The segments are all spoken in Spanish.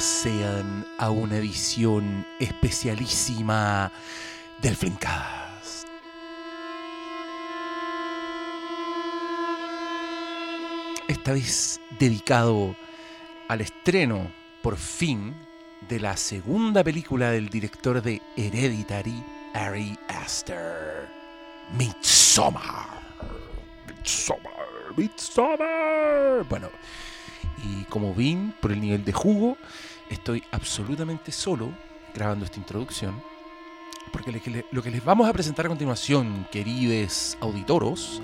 Sean a una edición especialísima del Flimcast. Esta vez dedicado al estreno, por fin, de la segunda película del director de Hereditary, Ari Aster. Midsommar. Midsommar. Midsommar. Bueno, y como ven, por el nivel de jugo, estoy absolutamente solo grabando esta introducción. Porque lo que les vamos a presentar a continuación, queridos auditoros,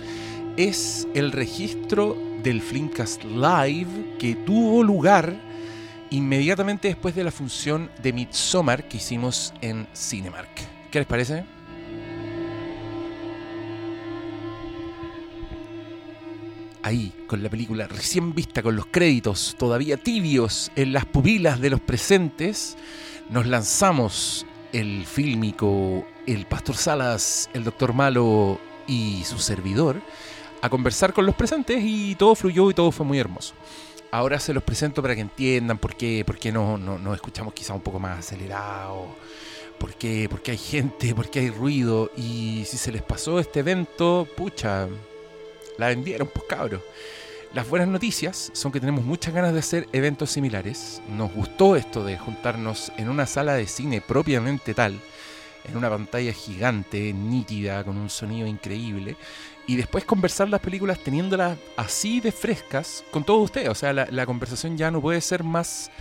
es el registro del Flimcast Live que tuvo lugar inmediatamente después de la función de Midsommar que hicimos en Cinemark. ¿Qué les parece? Ahí, con la película recién vista, con los créditos todavía tibios en las pupilas de los presentes, nos lanzamos el fílmico, el Pastor Salas, el Doctor Malo y su servidor a conversar con los presentes y todo fluyó y todo fue muy hermoso. Ahora se los presento para que entiendan por qué, por qué no, no, no escuchamos quizá un poco más acelerado, por qué, por qué hay gente, por qué hay ruido y si se les pasó este evento, pucha, la vendieron, pues cabros. Las buenas noticias son que tenemos muchas ganas de hacer eventos similares. Nos gustó esto de juntarnos en una sala de cine propiamente tal, en una pantalla gigante, nítida, con un sonido increíble, y después conversar las películas teniéndolas así de frescas con todos ustedes. O sea, la, conversación ya no puede ser más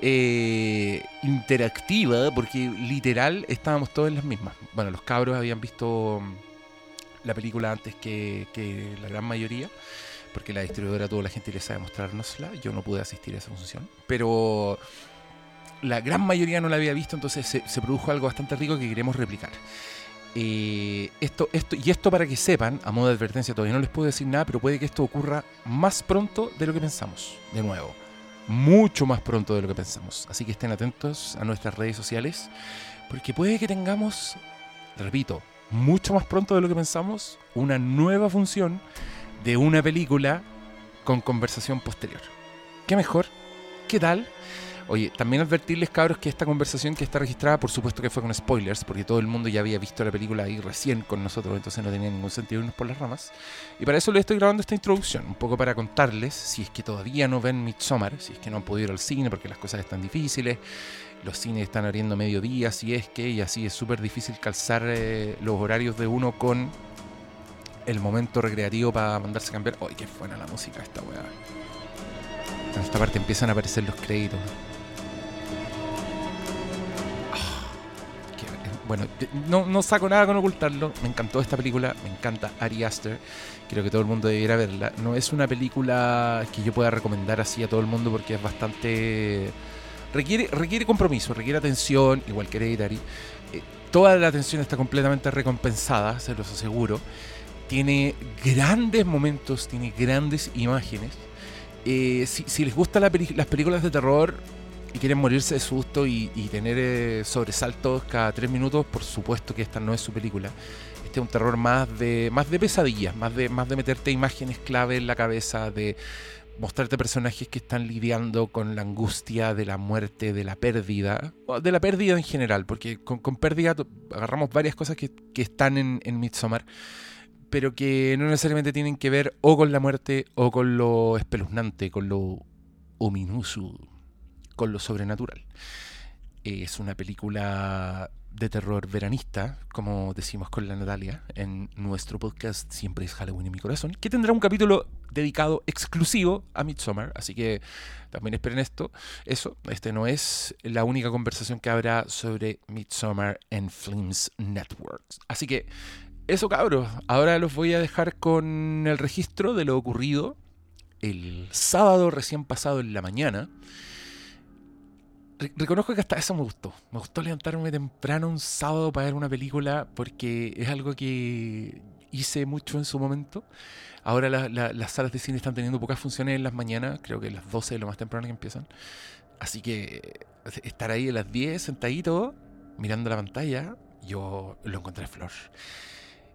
eh, interactiva, porque literal estábamos todos en las mismas. Bueno, los cabros habían visto la película antes que, la gran mayoría, porque la distribuidora tuvo la gentileza de mostrárnosla. Yo no pude asistir a esa función, pero la gran mayoría no la había visto, entonces se, produjo algo bastante rico que queremos replicar. Eh, esto, esto, y esto para que sepan, a modo de advertencia, todavía no les puedo decir nada, pero puede que esto ocurra más pronto de lo que pensamos, de nuevo. Mucho más pronto de lo que pensamos. Así que estén atentos a nuestras redes sociales, porque puede que tengamos, repito, mucho más pronto de lo que pensamos, una nueva función de una película con conversación posterior. ¿Qué mejor? ¿Qué tal? Oye, también advertirles, cabros, que esta conversación que está registrada, por supuesto que fue con spoilers, porque todo el mundo ya había visto la película ahí recién con nosotros, entonces no tenía ningún sentido irnos por las ramas. Y para eso les estoy grabando esta introducción, un poco para contarles, si es que todavía no ven Midsommar, si es que no han podido ir al cine porque las cosas están difíciles, los cines están abriendo mediodía, si es que, y así es súper difícil calzar eh, los horarios de uno con el momento recreativo para mandarse a cambiar. ¡Ay, qué buena la música esta weá! En esta parte empiezan a aparecer los créditos. Ah, bueno, no, no, saco nada con ocultarlo. Me encantó esta película, me encanta Ari Aster. Creo que todo el mundo debiera verla. No es una película que yo pueda recomendar así a todo el mundo porque es bastante requiere, requiere compromiso, requiere atención, igual que Hereditary. Eh, toda la atención está completamente recompensada, se los aseguro. Tiene grandes momentos, tiene grandes imágenes. Eh, si, les gustan las películas de terror y quieren morirse de susto y, tener eh, sobresaltos cada tres minutos, por supuesto que esta no es su película. Este es un terror más de, más de pesadillas, más de, más de meterte imágenes clave en la cabeza, de, mostrarte personajes que están lidiando con la angustia de la muerte, de la pérdida, de la pérdida en general, porque con, pérdida agarramos varias cosas que, están en, en Midsommar, pero que no necesariamente tienen que ver o con la muerte o con lo espeluznante, con lo ominoso, con lo sobrenatural. Es una película de terror veranista, como decimos con la Natalia en nuestro podcast Siempre es Halloween en mi corazón, que tendrá un capítulo dedicado exclusivo a Midsommar, así que también esperen esto. Eso, este no es la única conversación que habrá sobre Midsommar en Flames Networks. Así que eso cabros, ahora los voy a dejar con el registro de lo ocurrido el sábado recién pasado en la mañana reconozco que hasta eso me gustó. Me gustó levantarme temprano un sábado para ver una película porque es algo que hice mucho en su momento. Ahora las salas de cine están teniendo pocas funciones en las mañanas, creo que las 12 es lo más temprano que empiezan. Así que estar ahí a las 10 sentadito, mirando la pantalla, yo lo encontré flor.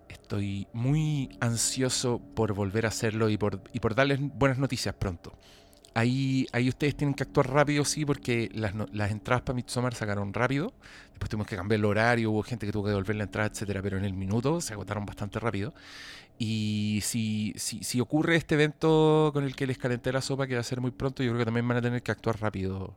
Estoy muy ansioso por volver a hacerlo y por, y por darles buenas noticias pronto. Ahí, ahí ustedes tienen que actuar rápido, sí, porque las, entradas para Midsommar sacaron rápido. Después tuvimos que cambiar el horario, hubo gente que tuvo que devolver la entrada, etcétera, pero en el minuto se agotaron bastante rápido. Y si, si, si ocurre este evento con el que les calenté la sopa, que va a ser muy pronto, yo creo que también van a tener que actuar rápido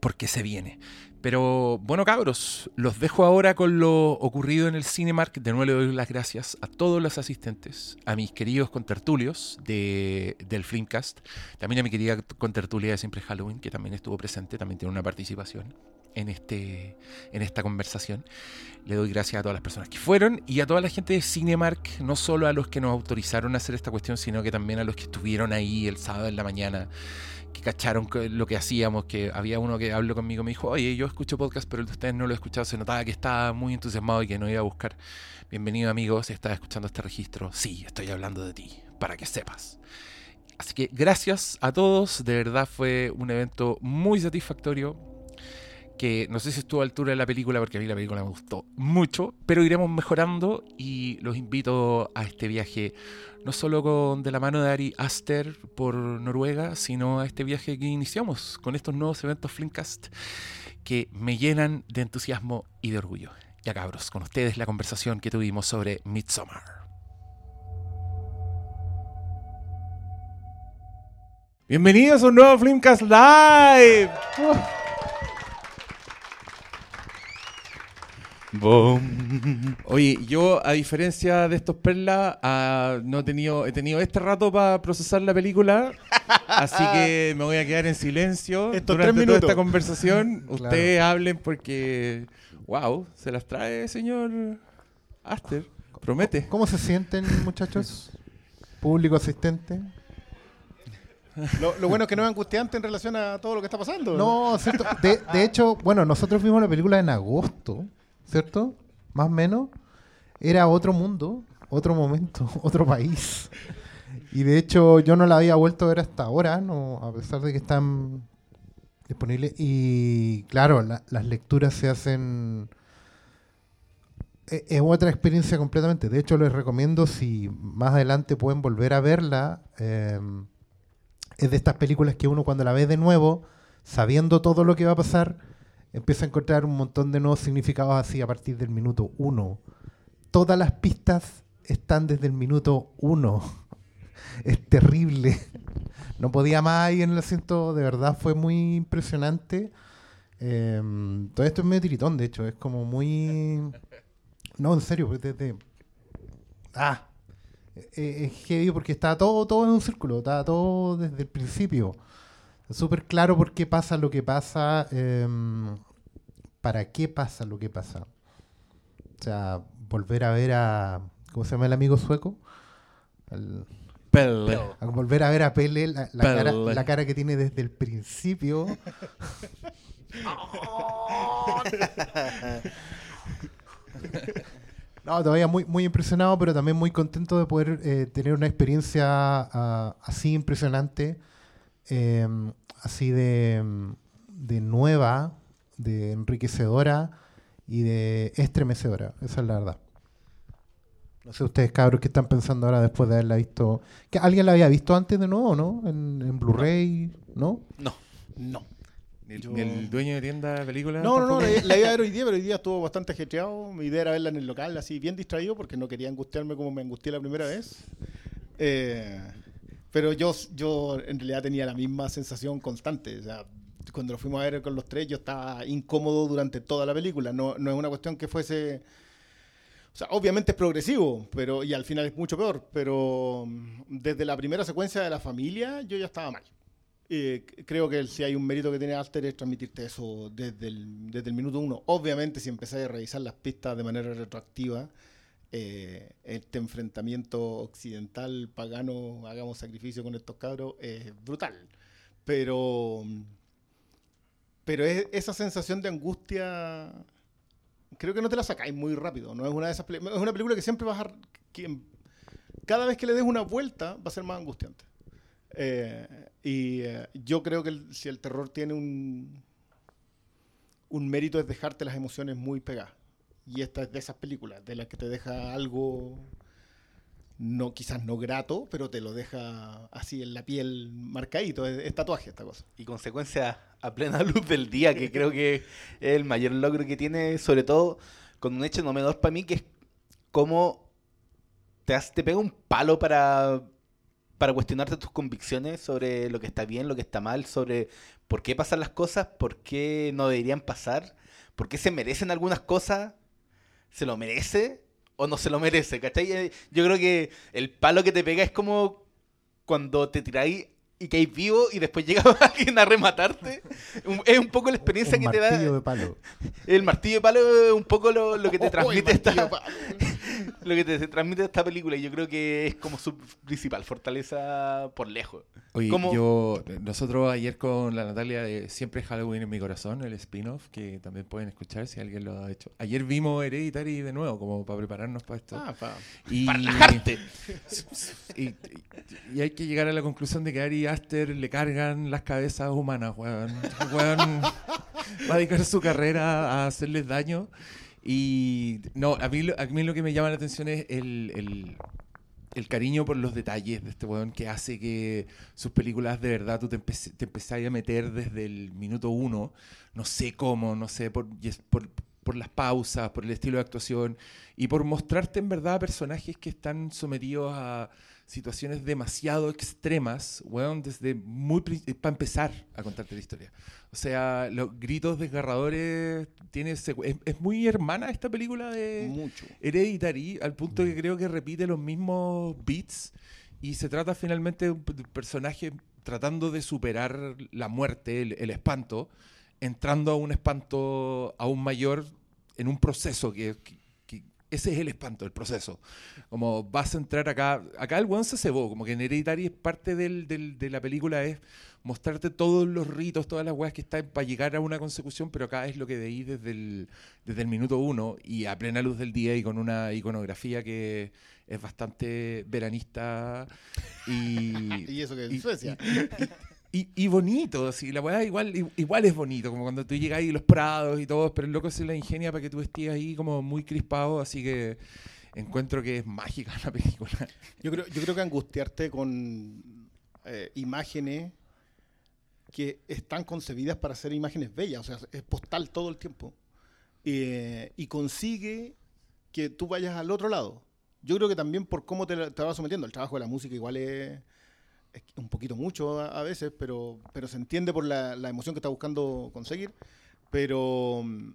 porque se viene. Pero bueno, cabros, los dejo ahora con lo ocurrido en el Cinemark. De nuevo le doy las gracias a todos los asistentes, a mis queridos contertulios de, del Filmcast, también a mi querida contertulia de Siempre Halloween, que también estuvo presente, también tiene una participación en, este, en esta conversación. Le doy gracias a todas las personas que fueron y a toda la gente de Cinemark, no solo a los que nos autorizaron a hacer esta cuestión, sino que también a los que estuvieron ahí el sábado en la mañana que cacharon lo que hacíamos, que había uno que habló conmigo me dijo, oye, yo escucho podcast, pero el de ustedes no lo he escuchado, se notaba que estaba muy entusiasmado y que no iba a buscar. Bienvenido amigo, si estás escuchando este registro, sí, estoy hablando de ti, para que sepas. Así que gracias a todos, de verdad fue un evento muy satisfactorio, que no sé si estuvo a altura de la película, porque a mí la película me gustó mucho, pero iremos mejorando y los invito a este viaje no solo con de la mano de Ari Aster por Noruega, sino a este viaje que iniciamos con estos nuevos eventos Flimcast que me llenan de entusiasmo y de orgullo. Ya cabros, con ustedes la conversación que tuvimos sobre Midsommar. Bienvenidos a un nuevo Flimcast Live. Oye, yo a diferencia de estos perlas, ah, no he tenido, he tenido este rato para procesar la película, así que me voy a quedar en silencio Estos durante tres toda esta conversación. Claro. Ustedes hablen porque, wow, se las trae señor Aster, promete. ¿Cómo se sienten, muchachos? Público asistente. Lo, lo bueno es que no es angustiante en relación a todo lo que está pasando. No, cierto. De, de hecho, bueno, nosotros vimos la película en agosto, ¿cierto? Más o menos. Era otro mundo, otro momento, otro país. Y de hecho, yo no la había vuelto a ver hasta ahora, no, a pesar de que están disponibles. Y claro, la- las lecturas se hacen. e- Es otra experiencia completamente. De hecho, les recomiendo si más adelante pueden volver a verla. eh, es de estas películas que uno cuando la ve de nuevo, sabiendo todo lo que va a pasar, empieza a encontrar un montón de nuevos significados así a partir del minuto uno. Todas las pistas están desde el minuto uno. Es terrible. No podía más ahí en el asiento, de verdad fue muy impresionante. Eh, todo esto es medio tiritón, de hecho, es como muy... No, en serio, pues desde... Ah, eh, es heavy porque está todo, todo en un círculo, está todo desde el principio. Súper claro por qué pasa lo que pasa, em, para qué pasa lo que pasa. O sea, volver a ver a. ¿Cómo se llama el amigo sueco? Pelle. a volver a ver a Pele, la, la cara, Pele. la cara que tiene desde el principio. No, todavía muy, muy impresionado, pero también muy contento de poder eh, tener una experiencia ah, así impresionante, eh, así de, de nueva, de enriquecedora y de estremecedora. Esa es la verdad. No sé ustedes, cabros, qué están pensando ahora después de haberla visto. ¿Que ¿Alguien la había visto antes de nuevo, no? En, en Blu-ray, ¿no? No. No. Ni el, Yo- ni el dueño de tienda de películas. No, no, no, la, la iba a ver hoy día, pero hoy día estuvo bastante ajetreado. Mi idea era verla en el local, así bien distraído, porque no quería angustiarme como me angustié la primera vez. Eh, pero yo, yo en realidad tenía la misma sensación constante. O sea, cuando lo fuimos a ver con los tres, yo estaba incómodo durante toda la película. No, no es una cuestión que fuese. O sea, obviamente es progresivo, pero y al final es mucho peor. Pero mm, desde la primera secuencia de la familia, yo ya estaba mal. Eh, creo que si hay un mérito que tiene Alter es transmitirte eso desde el, desde el minuto uno. Obviamente, si empezáis a revisar las pistas de manera retroactiva, eh, este enfrentamiento occidental, pagano, hagamos sacrificio con estos cabros, es brutal. Pero, pero es- esa sensación de angustia, creo que no te la sacáis muy rápido. No es una de esas es una película que siempre vas a, que cada vez que le des una vuelta va a ser más angustiante. Eh, y eh, yo creo que si el terror tiene un, un mérito es dejarte las emociones muy pegadas. Y esta es de esas películas, de las que te deja algo no, quizás no grato, pero te lo deja así en la piel marcadito. Es, tatuaje esta cosa. y consecuencia a plena luz del día, que creo que es el mayor logro que tiene, sobre todo con un hecho no menor para mí, que es cómo te, hace- te pega un palo para, para cuestionarte tus convicciones sobre lo que está bien, lo que está mal, sobre por qué pasan las cosas, por qué no deberían pasar, por qué se merecen algunas cosas, se lo merece o no se lo merece, ¿cachai? Eh, Yo creo que el palo que te pega es como cuando te tiráis y caes vivo y después llega alguien a rematarte. Es un poco la experiencia Un que te da. martillo de palo. El martillo de palo es un poco lo, lo que te Oh, el transmite esta, martillo, pa- lo que te transmite esta película. Y yo creo que es como su principal fortaleza por lejos. Oye, ¿Cómo? yo, nosotros ayer con la Natalia de Siempre Halloween en mi corazón, el spin-off, que también pueden escuchar si alguien lo ha hecho. Ayer vimos Hereditary de nuevo, como para prepararnos para esto. Ah, pa- y, Para relajarte. y, y- y hay que llegar a la conclusión de que Ari Aster le cargan las cabezas humanas, weón. Weón va a dedicar su carrera a hacerles daño. Y no, a mí, a mí lo que me llama la atención es el, el- el cariño por los detalles de este weón que hace que sus películas de verdad tú te, empe- te empezás a meter desde el minuto uno. No sé cómo, no sé, por, por, por las pausas, por el estilo de actuación y por mostrarte en verdad personajes que están sometidos a situaciones demasiado extremas, weón, desde muy para empezar a contarte la historia. O sea, los gritos desgarradores tiene es, es muy hermana esta película de mucho. Hereditary al punto que creo que repite los mismos beats y se trata finalmente de un personaje tratando de superar la muerte, el, el espanto, entrando a un espanto aún mayor en un proceso que- que ese es el espanto, el proceso. Como vas a entrar acá, acá el weón se cebó, como que en Hereditary es parte del- del- de la película es mostrarte todos los ritos, todas las weas que están para llegar a una consecución, pero acá es lo que veí desde el, desde el minuto uno y a plena luz del día y con una iconografía que es bastante veranista y, Y eso que y- es Suecia. y, y- y bonito, así, la weá igual, igual es bonito, como cuando tú llegas ahí los prados y todo, pero el loco se la ingenia para que tú estés ahí como muy crispado, así que encuentro que es mágica la película. Yo creo, yo creo que angustiarte con eh, imágenes que están concebidas para ser imágenes bellas, o sea, es postal todo el tiempo. Eh, y consigue que tú vayas al otro lado. Yo creo que también por cómo te, te vas sometiendo. El trabajo de la música igual es, un poquito mucho a, veces, pero, pero se entiende por la, emoción que está buscando conseguir. Pero mm,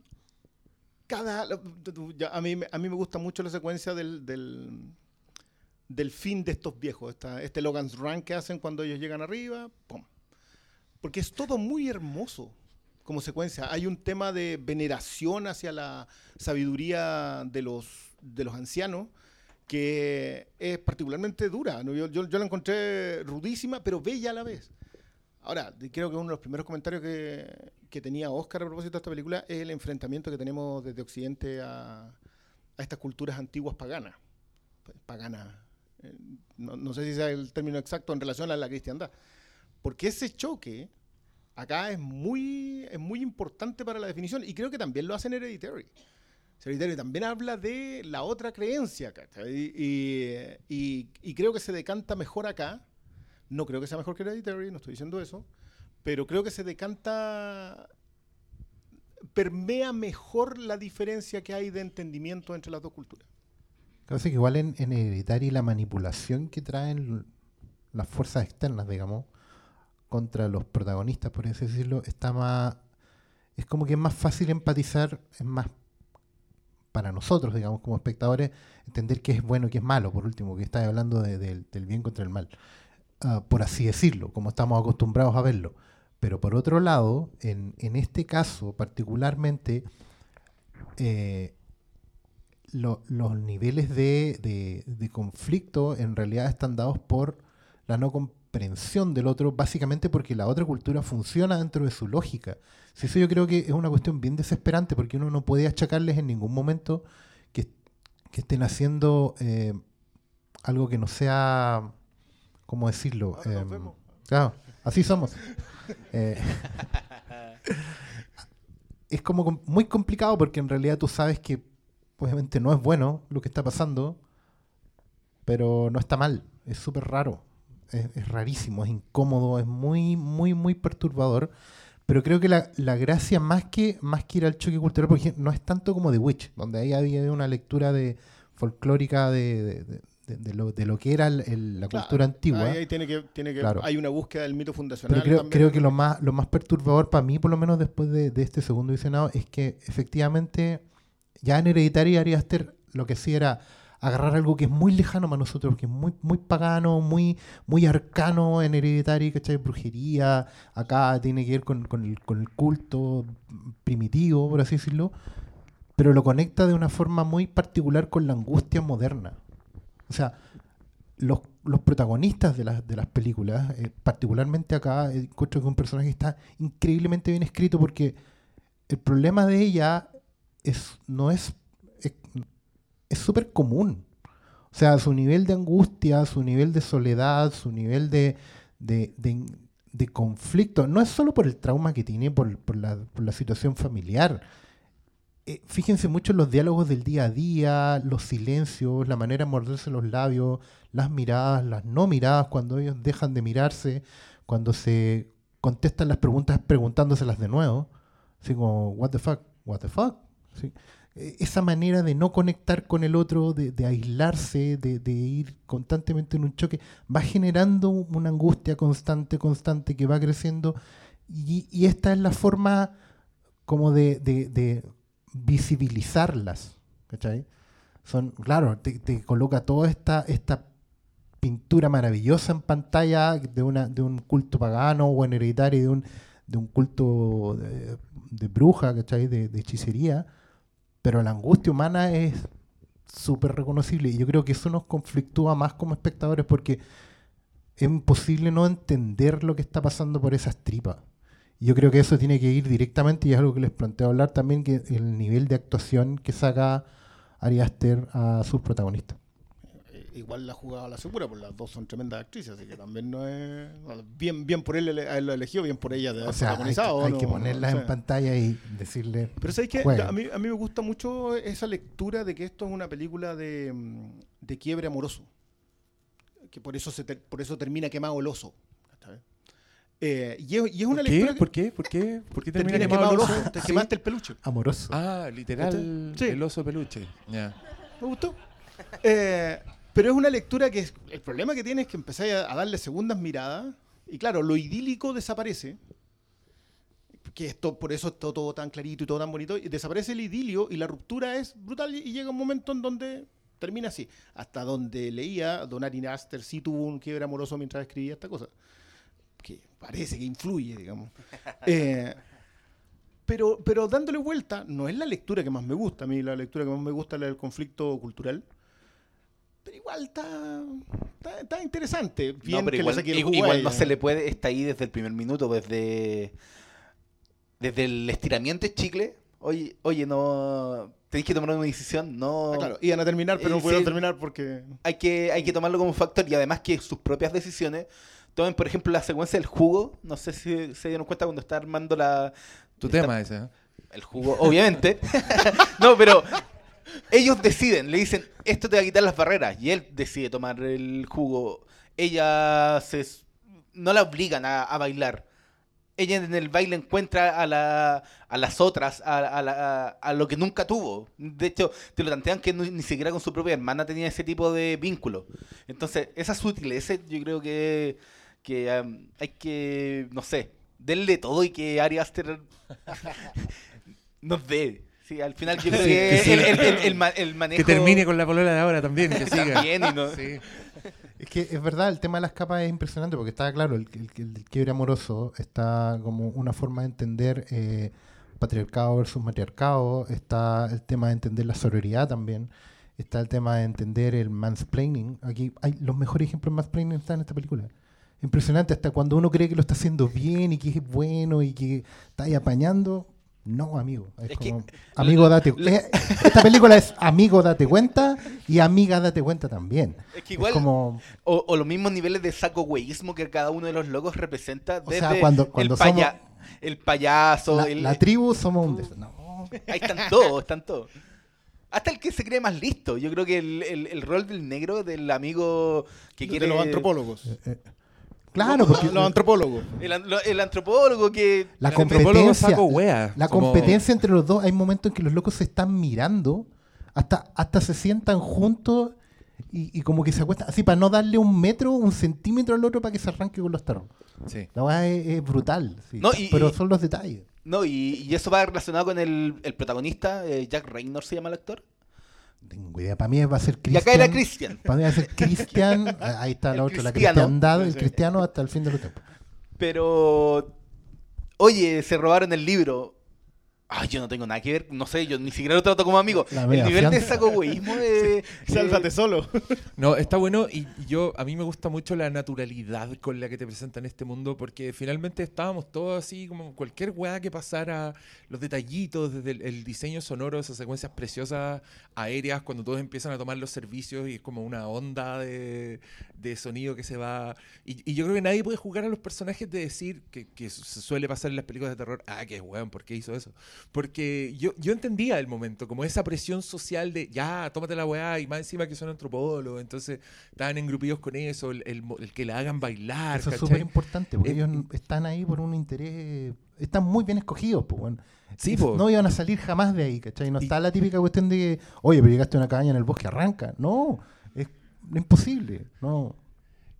cada a mí a mí me gusta mucho la secuencia del, del, del fin de estos viejos esta- este Logan's Run que hacen cuando ellos llegan arriba pum. porque es todo muy hermoso como secuencia hay un tema de veneración hacia la sabiduría de los de los ancianos que es particularmente dura ¿no? yo, yo- yo la encontré rudísima pero bella a la vez Ahora, creo que uno de los primeros comentarios que, que tenía Oscar a propósito de esta película es el enfrentamiento que tenemos desde Occidente a, a estas culturas antiguas paganas. Pues, Paganas. eh, No, no sé si sea el término exacto en relación a la cristiandad. Porque ese choque acá es muy, es muy importante para la definición y creo que también lo hace en Hereditary. Hereditary también habla de la otra creencia. Y, y- creo que se decanta mejor acá. No creo que sea mejor que Hereditary, no estoy diciendo eso, pero creo que se decanta, permea mejor la diferencia que hay de entendimiento entre las dos culturas. Casi que igual en, en Hereditary la manipulación que traen las fuerzas externas, digamos, contra los protagonistas, por así decirlo, está más. Es como que es más fácil empatizar, es más para nosotros, digamos, como espectadores, entender qué es bueno y qué es malo, por último, que está hablando de- del- bien contra el mal, ah, por así decirlo, como estamos acostumbrados a verlo. Pero por otro lado, en, este caso particularmente, eh, lo- los niveles de- de conflicto en realidad están dados por la no comprensión del otro, básicamente porque la otra cultura funciona dentro de su lógica. Si eso yo creo que es una cuestión bien desesperante, porque uno no puede achacarles en ningún momento que, que estén haciendo eh, algo que no sea, ¿cómo decirlo? Em, claro, así somos. Eh, es como com- muy complicado porque en realidad tú sabes que obviamente no es bueno lo que está pasando, pero no está mal, es súper raro, es, es rarísimo, es incómodo, es muy, muy, muy perturbador. Pero creo que la, la gracia, más que, más que ir al choque cultural, porque no es tanto como The Witch, donde ahí había una lectura de folclórica de, de- de- de- de lo, de lo que era el- el- la Claro, cultura antigua. Ahí, ahí tiene que, tiene que, Claro. Hay una búsqueda del mito fundacional. Pero creo, también. creo que lo más, lo más perturbador para mí, por lo menos después de, de este segundo visionado, es que efectivamente ya en Hereditary Ari Aster lo que hacía era agarrar algo que es muy lejano para nosotros, que es muy, muy pagano, muy, muy arcano en Hereditary, ¿cachai? Brujería, acá tiene que ver con, con el, culto primitivo, por así decirlo, pero lo conecta de una forma muy particular con la angustia moderna. O sea, los, los protagonistas de las, de las películas, eh, particularmente acá, eh, encuentro que un personaje está increíblemente bien escrito porque el problema de ella es, no es, es súper común. O sea, su nivel de angustia, su nivel de soledad, su nivel de, de, de- conflicto, no es solo por el trauma que tiene, por, por la, por la situación familiar. Eh, fíjense mucho en los diálogos del día a día, los silencios, la manera de morderse los labios, las miradas, las no miradas, cuando ellos dejan de mirarse, cuando se contestan las preguntas preguntándoselas de nuevo. Así como, what the fuck, what the fuck. ¿sí? Eh, Esa manera de no conectar con el otro, de, aislarse, de, ir constantemente en un choque, va generando una angustia constante, constante, que va creciendo. Y, esta es la forma como de, de- visibilizarlas. ¿cachai? Son, claro, te, coloca toda esta, pintura maravillosa en pantalla de, un culto pagano o en hereditario de un, de un culto de, bruja, ¿cachai? De hechicería. Pero la angustia humana es súper reconocible y yo creo que eso nos conflictúa más como espectadores porque es imposible no entender lo que está pasando por esas tripas. Yo creo que eso tiene que ir directamente, y es algo que les planteo hablar también, que el nivel de actuación que saca Ari Aster a sus protagonistas. Igual la jugada la segura, pues las dos son tremendas actrices, así que también no es. Bien, bien por él haberlo elegido, bien por ella de haber O sea, hay, que- protagonizado, hay ¿no? que ponerlas en sea, pantalla y decirle... Pero ¿sabes? Jueguen. A mí, a mí me gusta mucho esa lectura de que esto es una película de, mm, de quiebre amoroso. Que por eso, se ter- por eso termina quemado el oso. Eh, y, es, y es una ¿Por lectura qué? que ¿Por qué? ¿Por qué? ¿Por qué termina, termina quemado quemado el oso? Te Sí. quemaste el peluche. Amoroso. Ah, literal, Sí. el oso peluche. Me gustó. Eh, pero es una lectura que es- el problema que tiene es que empezáis a, a darle segundas miradas y claro, lo idílico desaparece. Que esto, por eso está todo tan clarito y todo tan bonito. Y desaparece el idilio y la ruptura es brutal y, llega un momento en donde termina así. Hasta donde leía, Don Ari Aster sí tuvo un quiebre amoroso mientras escribía esta cosa. Que parece que influye, digamos. Eh, pero, pero dándole vuelta, no es la lectura que más me gusta. A mí la lectura que más me gusta es la del conflicto cultural. Pero igual está, está, está interesante. Bien no, pero que igual, le saque el i- jugo a igual no se le puede, está ahí desde el primer minuto, desde, desde el estiramiento de chicle. Oye, oye, no, tenéis que tomar una decisión, no, Ah, claro, iban a terminar, pero Eh, no pudieron sí. terminar porque... hay, que, hay que tomarlo como factor y además que sus propias decisiones, tomen por ejemplo la secuencia del jugo, no sé si se dieron cuenta cuando está armando la... Tu está- tema ese, ¿eh? El jugo, obviamente. no, pero ellos deciden, le dicen, esto te va a quitar las barreras. Y él decide tomar el jugo. Ella se, no la obligan a, a bailar. Ella en el baile encuentra a, la, a las otras, a, a la- a- lo que nunca tuvo. De hecho, te lo plantean que ni siquiera con su propia hermana tenía ese tipo de vínculo. Entonces, esas sutileces yo creo que, que um, hay que, no sé, denle todo y que Ari Aster nos dé. Sí, al final Sí, que, que sí. el, el- el- el ma- el manejo... Que termine con la polola de ahora también, que siga. También, y no- Sí. Es que es verdad, el tema de las capas es impresionante porque está claro, el, el- el quiebre amoroso está como una forma de entender eh, patriarcado versus matriarcado, está el tema de entender la sororidad también, está el tema de entender el mansplaining. Aquí hay los mejores ejemplos de mansplaining están en esta película. Impresionante, hasta cuando uno cree que lo está haciendo bien y que es bueno y que está ahí apañando. No, amigo. Es, Es que- como, amigo, date eh, Esta película es amigo, date cuenta y amiga, date cuenta también. Es que igual, Es como, o, o los mismos niveles de saco güeyismo que cada uno de los logos representa. O Desde sea, cuando- cuando el, paya- somos- el payaso, la, el- la tribu somos un des- No. ahí están todos, están todos. Hasta el que se cree más listo. Yo creo que el, el- el rol del negro, del amigo que De quiere... los antropólogos. Claro, porque Los antropólogos. El, an- lo- el antropólogo que... la El competencia, saco wea, la como- competencia entre los dos, hay momentos en que los locos se están mirando, hasta, hasta se sientan juntos y, y como que se acuestan, así para no darle un metro, un centímetro al otro para que se arranque con los tarros. Sí. La weá es, es brutal, sí. No, y- pero son los detalles. No, y, y eso va relacionado con el, el protagonista, eh, Jack Raynor se llama el actor. Tengo idea, para mí va a ser Y Christian. acá era Christian. Para mí va a ser Cristian, ah, ahí está la otra, la cristiandad, el cristiano hasta el fin de los tiempos. Pero, oye, se robaron el libro. Ay, yo no tengo nada que ver, no sé, yo ni siquiera lo trato como amigo. La el nivel de fianza. sacohueísmo de... Sálvate solo. No, está bueno y y yo a mí me gusta mucho la naturalidad con la que te presentan este mundo porque finalmente estábamos todos así como cualquier weá que pasara, los detallitos, desde el, el diseño sonoro, esas secuencias preciosas aéreas cuando todos empiezan a tomar los servicios y es como una onda de, de sonido que se va... Y, y yo creo que nadie puede jugar a los personajes de decir que, que se suele pasar en las películas de terror, ah, qué weón, ¿por qué hizo eso? Porque yo, yo entendía el momento, como esa presión social de, ya, tómate la weá, y más encima que son antropólogos, entonces estaban engrupidos con eso, el, el el que la hagan bailar, Eso es súper importante, porque Eh, ellos están ahí por un interés. Están muy bien escogidos, pues, bueno. Sí, po. No iban a salir jamás de ahí, ¿cachai? No Y- está la típica cuestión de oye, pero llegaste a una cabaña en el bosque, arranca. No, es imposible. No.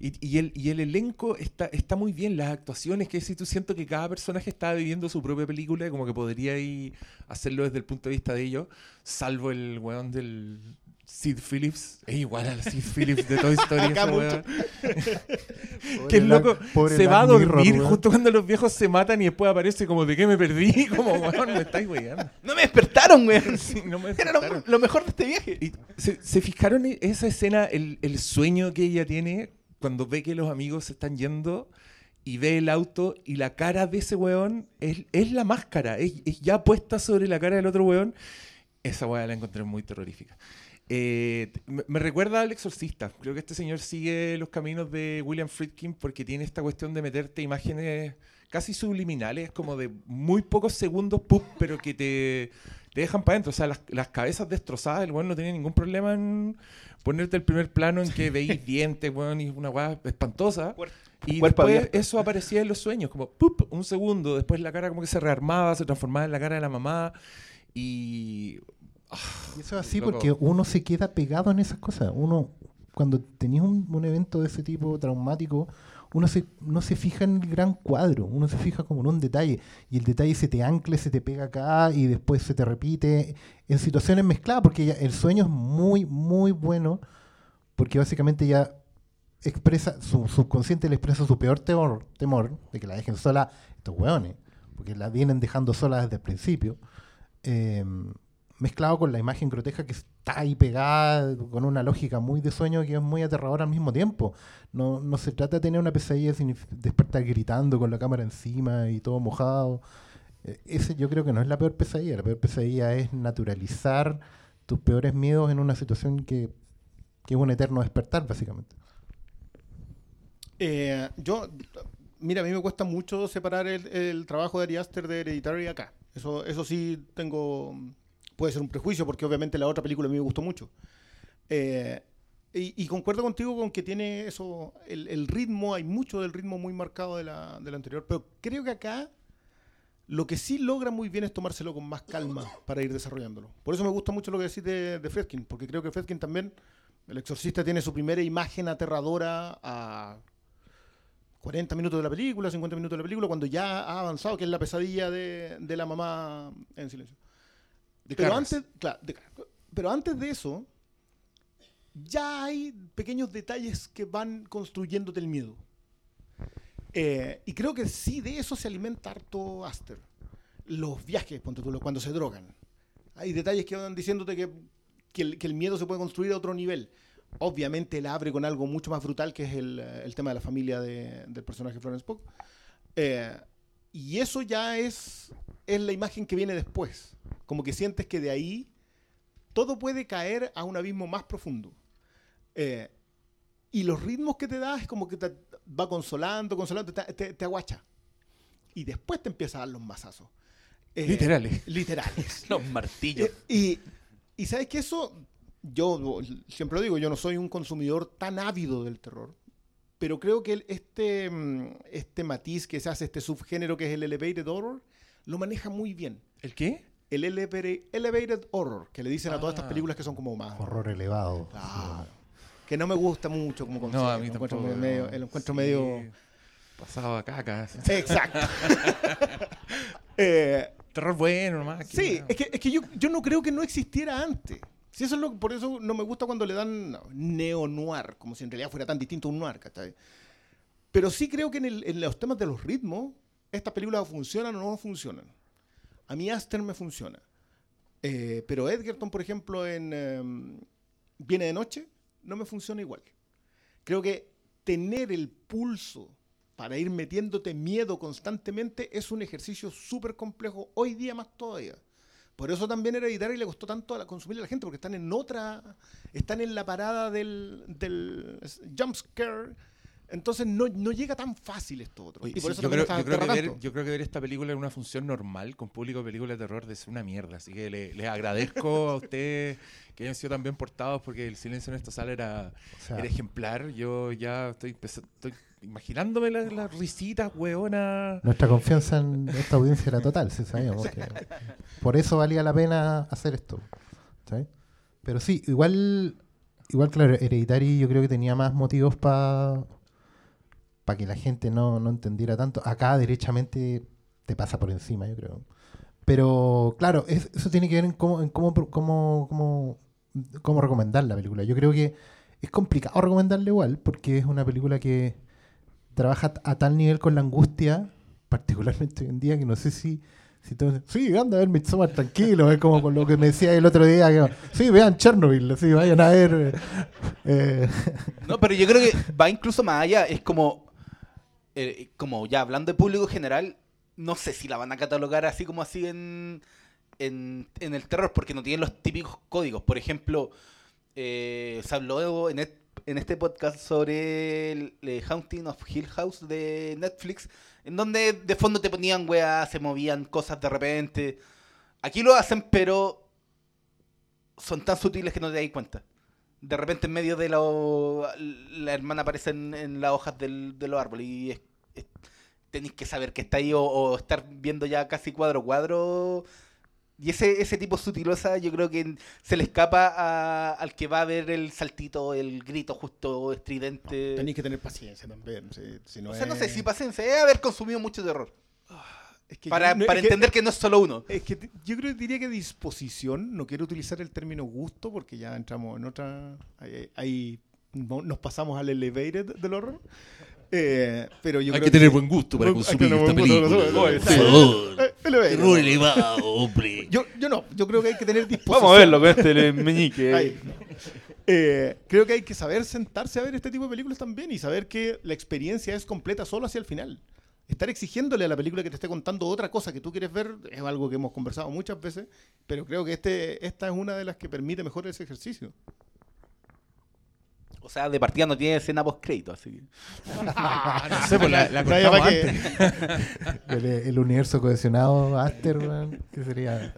Y, y el, y el elenco está, está muy bien, las actuaciones, que si tú siento que cada personaje está viviendo su propia película, como que podría ir hacerlo desde el punto de vista de ellos, salvo el weón del Sid Phillips, es igual al Sid Phillips de Toy Story. Que Black- loco se va a Mirror, dormir justo cuando los viejos se matan y después aparece como de qué me perdí, como weón, me estáis weyando. No me despertaron, weón. Sí, no me Era lo, despertaron. lo mejor de este viaje. Y se, se fijaron en esa escena, el, el sueño que ella tiene cuando ve que los amigos se están yendo y ve el auto y la cara de ese weón es, es la máscara, es, ya puesta sobre la cara del otro weón. Esa weá la encontré muy terrorífica. Eh, me, recuerda al exorcista. Creo que este señor sigue los caminos de William Friedkin porque tiene esta cuestión de meterte imágenes casi subliminales, como de muy pocos segundos, pero que te, te dejan para adentro. O sea, las, las cabezas destrozadas, el weón no tenía ningún problema en ponerte el primer plano en que veís dientes, weón, y una weá espantosa. Y cuerpo después abierto. eso aparecía en los sueños, como ¡pup! un segundo. Después la cara como que se rearmaba, se transformaba en la cara de la mamá. Y. ah, Y eso es así loco. porque uno se queda pegado en esas cosas. Uno, cuando tenías un, un evento de ese tipo traumático, uno se, no se fija en el gran cuadro, uno se fija como en un detalle. Y el detalle se te ancla, se te pega acá y después se te repite en situaciones mezcladas, porque ya el sueño es muy, muy bueno, porque básicamente ya expresa, su subconsciente le expresa su peor temor, temor de que la dejen sola estos hueones, porque la vienen dejando sola desde el principio. eh, mezclado con la imagen grotesca que está ahí pegada, con una lógica muy de sueño que es muy aterradora al mismo tiempo. No, no se trata de tener una pesadilla sin despertar gritando con la cámara encima y todo mojado. Eh, Ese yo creo que no es la peor pesadilla. La peor pesadilla es naturalizar tus peores miedos en una situación que, que es un eterno despertar, básicamente. Eh, yo, mira, a mí me cuesta mucho separar el, el trabajo de Ari Aster de Hereditary acá. Eso, eso sí tengo, puede ser un prejuicio porque obviamente la otra película a mí me gustó mucho. Eh, y, concuerdo contigo con que tiene eso, el, ritmo, hay mucho del ritmo muy marcado de la, de anterior, pero creo que acá lo que sí logra muy bien es tomárselo con más calma para ir desarrollándolo. Por eso me gusta mucho lo que decís de, de Fredkin, porque creo que Fredkin también, el exorcista tiene su primera imagen aterradora a 40 minutos de la película, 50 minutos de la película, cuando ya ha avanzado, que es la pesadilla de, de la mamá en silencio. De Pero antes, claro, de- pero antes de eso, ya hay pequeños detalles que van construyéndote el miedo. Eh, y creo que sí, de eso se alimenta harto Aster. Los viajes, ponte tú, cuando se drogan. Hay detalles que van diciéndote que, que el, que el miedo se puede construir a otro nivel. Obviamente él abre con algo mucho más brutal, que es el, eh, el tema de la familia de- del personaje Florence Pugh. Eh, y eso ya es, es la imagen que viene después. Como que sientes que de ahí todo puede caer a un abismo más profundo. Eh, y los ritmos que te da es como que te va consolando, consolando, te, te- te aguacha. Y después te empieza a dar los mazazos. Eh, Literales. Literales. Los martillos. Eh, y Y sabes que eso, yo siempre lo digo, yo no soy un consumidor tan ávido del terror, pero creo que el- este, mm, este matiz que se hace, este subgénero que es el elevated horror, lo maneja muy bien. ¿El qué? El elevated, elevated horror, que le dicen a todas estas Ah. películas que son como más... Horror elevado. Que no me gusta mucho como concepto. No, a mí lo encuentro medio- lo encuentro Sí, medio... Pasado a caca. Exacto. Eh, Terror bueno nomás. Sí, es que, es que yo, yo no creo que no existiera antes. Si eso es lo, por eso no me gusta cuando le dan neo-noir, como si en realidad fuera tan distinto un noir, ¿cachai? Pero sí creo que en, el- en los temas de los ritmos, estas películas funcionan o no funcionan. A mí Aster me funciona. Eh, pero Edgerton, por ejemplo, en em, Viene de Noche, no me funciona igual. Creo que tener el pulso para ir metiéndote miedo constantemente es un ejercicio súper complejo, hoy día más todavía. Por eso también Hereditario le costó tanto a consumir a la gente, porque están en otra, están en la parada del, del jump scare, entonces no, no llega tan fácil esto otro. Oye, y por sí, eso yo, creo, yo creo que ver, tanto. yo creo que ver esta película en una función normal con público de películas de terror es una mierda. Así que le- les agradezco a ustedes que hayan sido tan bien portados porque el silencio en esta sala era, O sea, era ejemplar. Yo ya estoy, estoy imaginándome las, risitas, hueonas. nuestra confianza en esta audiencia era total, sí sabíamos por eso valía la pena hacer esto. Pero sí, igual, igual claro, Hereditary yo creo que tenía más motivos para que la gente no, no entendiera tanto. Acá derechamente te pasa por encima, yo creo. Pero claro, es- eso tiene que ver en cómo, cómo, cómo, cómo, cómo recomendar la película. Yo creo que es complicado recomendarla igual, porque es una película que trabaja a tal nivel con la angustia, particularmente hoy en día, que no sé si... si todos- sí, anda a ver Midsommar tranquilo, es como con lo que me decía el otro día, que sí, vean Chernobyl, sí, vayan a ver... eh, No, pero yo creo que va incluso más allá. Es como, eh, como ya hablando de público general, no sé si la van a catalogar así como así en, en, en el terror, porque no tienen los típicos códigos. Por ejemplo, eh, se habló en, et- en este podcast sobre el, eh, Haunting of Hill House de Netflix, en donde de fondo te ponían weas, se movían cosas de repente. Aquí lo hacen, pero son tan sutiles que no te das cuenta. De repente en medio de la hermana aparece en, las hojas de los árboles y es- tenéis que saber que está ahí o, o estar viendo ya casi cuadro cuadro. Y ese, ese tipo de sutilosa yo creo que se le escapa a- al que va a ver el saltito, el grito justo estridente. Tenéis que tener paciencia también. si- si no o sea, no sé es- si paciencia, es haber consumido mucho terror. es que Para, yo- para es que- entender que no es solo uno. Es que yo creo diría que disposición, no quiero utilizar el término gusto porque ya entramos en otra. Ahí, ahí no- nos pasamos al elevated del horror. Eh, pero yo Hay creo que tener buen gusto para que consumir esta película. Por favor. Eh, elevado, hombre. Yo, yo no, yo creo que hay que tener disposición. con este meñique. Ahí. Eh, creo que hay que saber sentarse a ver este tipo de películas también y saber que la experiencia es completa solo hacia el final. Estar exigiéndole a la película que te esté contando otra cosa que tú quieres ver es algo que hemos conversado muchas veces, pero creo que este, esta es una de las que permite mejor ese ejercicio. O sea, de partida no tiene escena post crédito, así que. Ah, no sé, pues la, la cortamos que- el, el universo cohesionado, Aster, weón, que sería...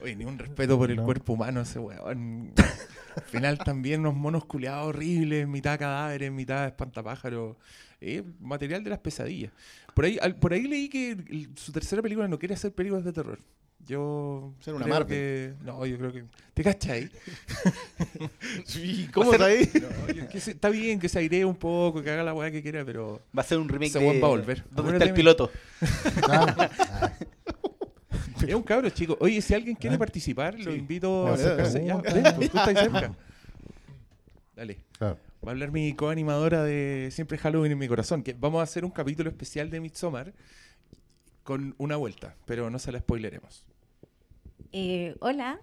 Oye, ni un respeto por el No. cuerpo humano ese weón. Al final también unos monos culeados horribles, mitad cadáveres, mitad espantapájaros. Eh, material de las pesadillas. Por ahí, al- por ahí leí que el- su tercera película no quiere hacer películas de terror. Yo Ser una creo que... No, yo creo que... ¿Te cachai? Sí, ¿Cómo ser- está ahí? No, yo- que se- está bien que se airee un poco, que haga la weá que quiera, pero... Va a ser un remake Ese de. va a volver. ¿Dónde Acuérdate está el piloto? Ah, ah, Es un cabro chico. Oye, si alguien quiere participar, lo invito a Dale, acercarse. Ya, ven, tú estás cerca. Dale. claro. Va a hablar mi coanimadora de Siempre Halloween en mi corazón. Que vamos a hacer un capítulo especial de Midsommar con una vuelta, pero no se la spoileremos. Eh, hola,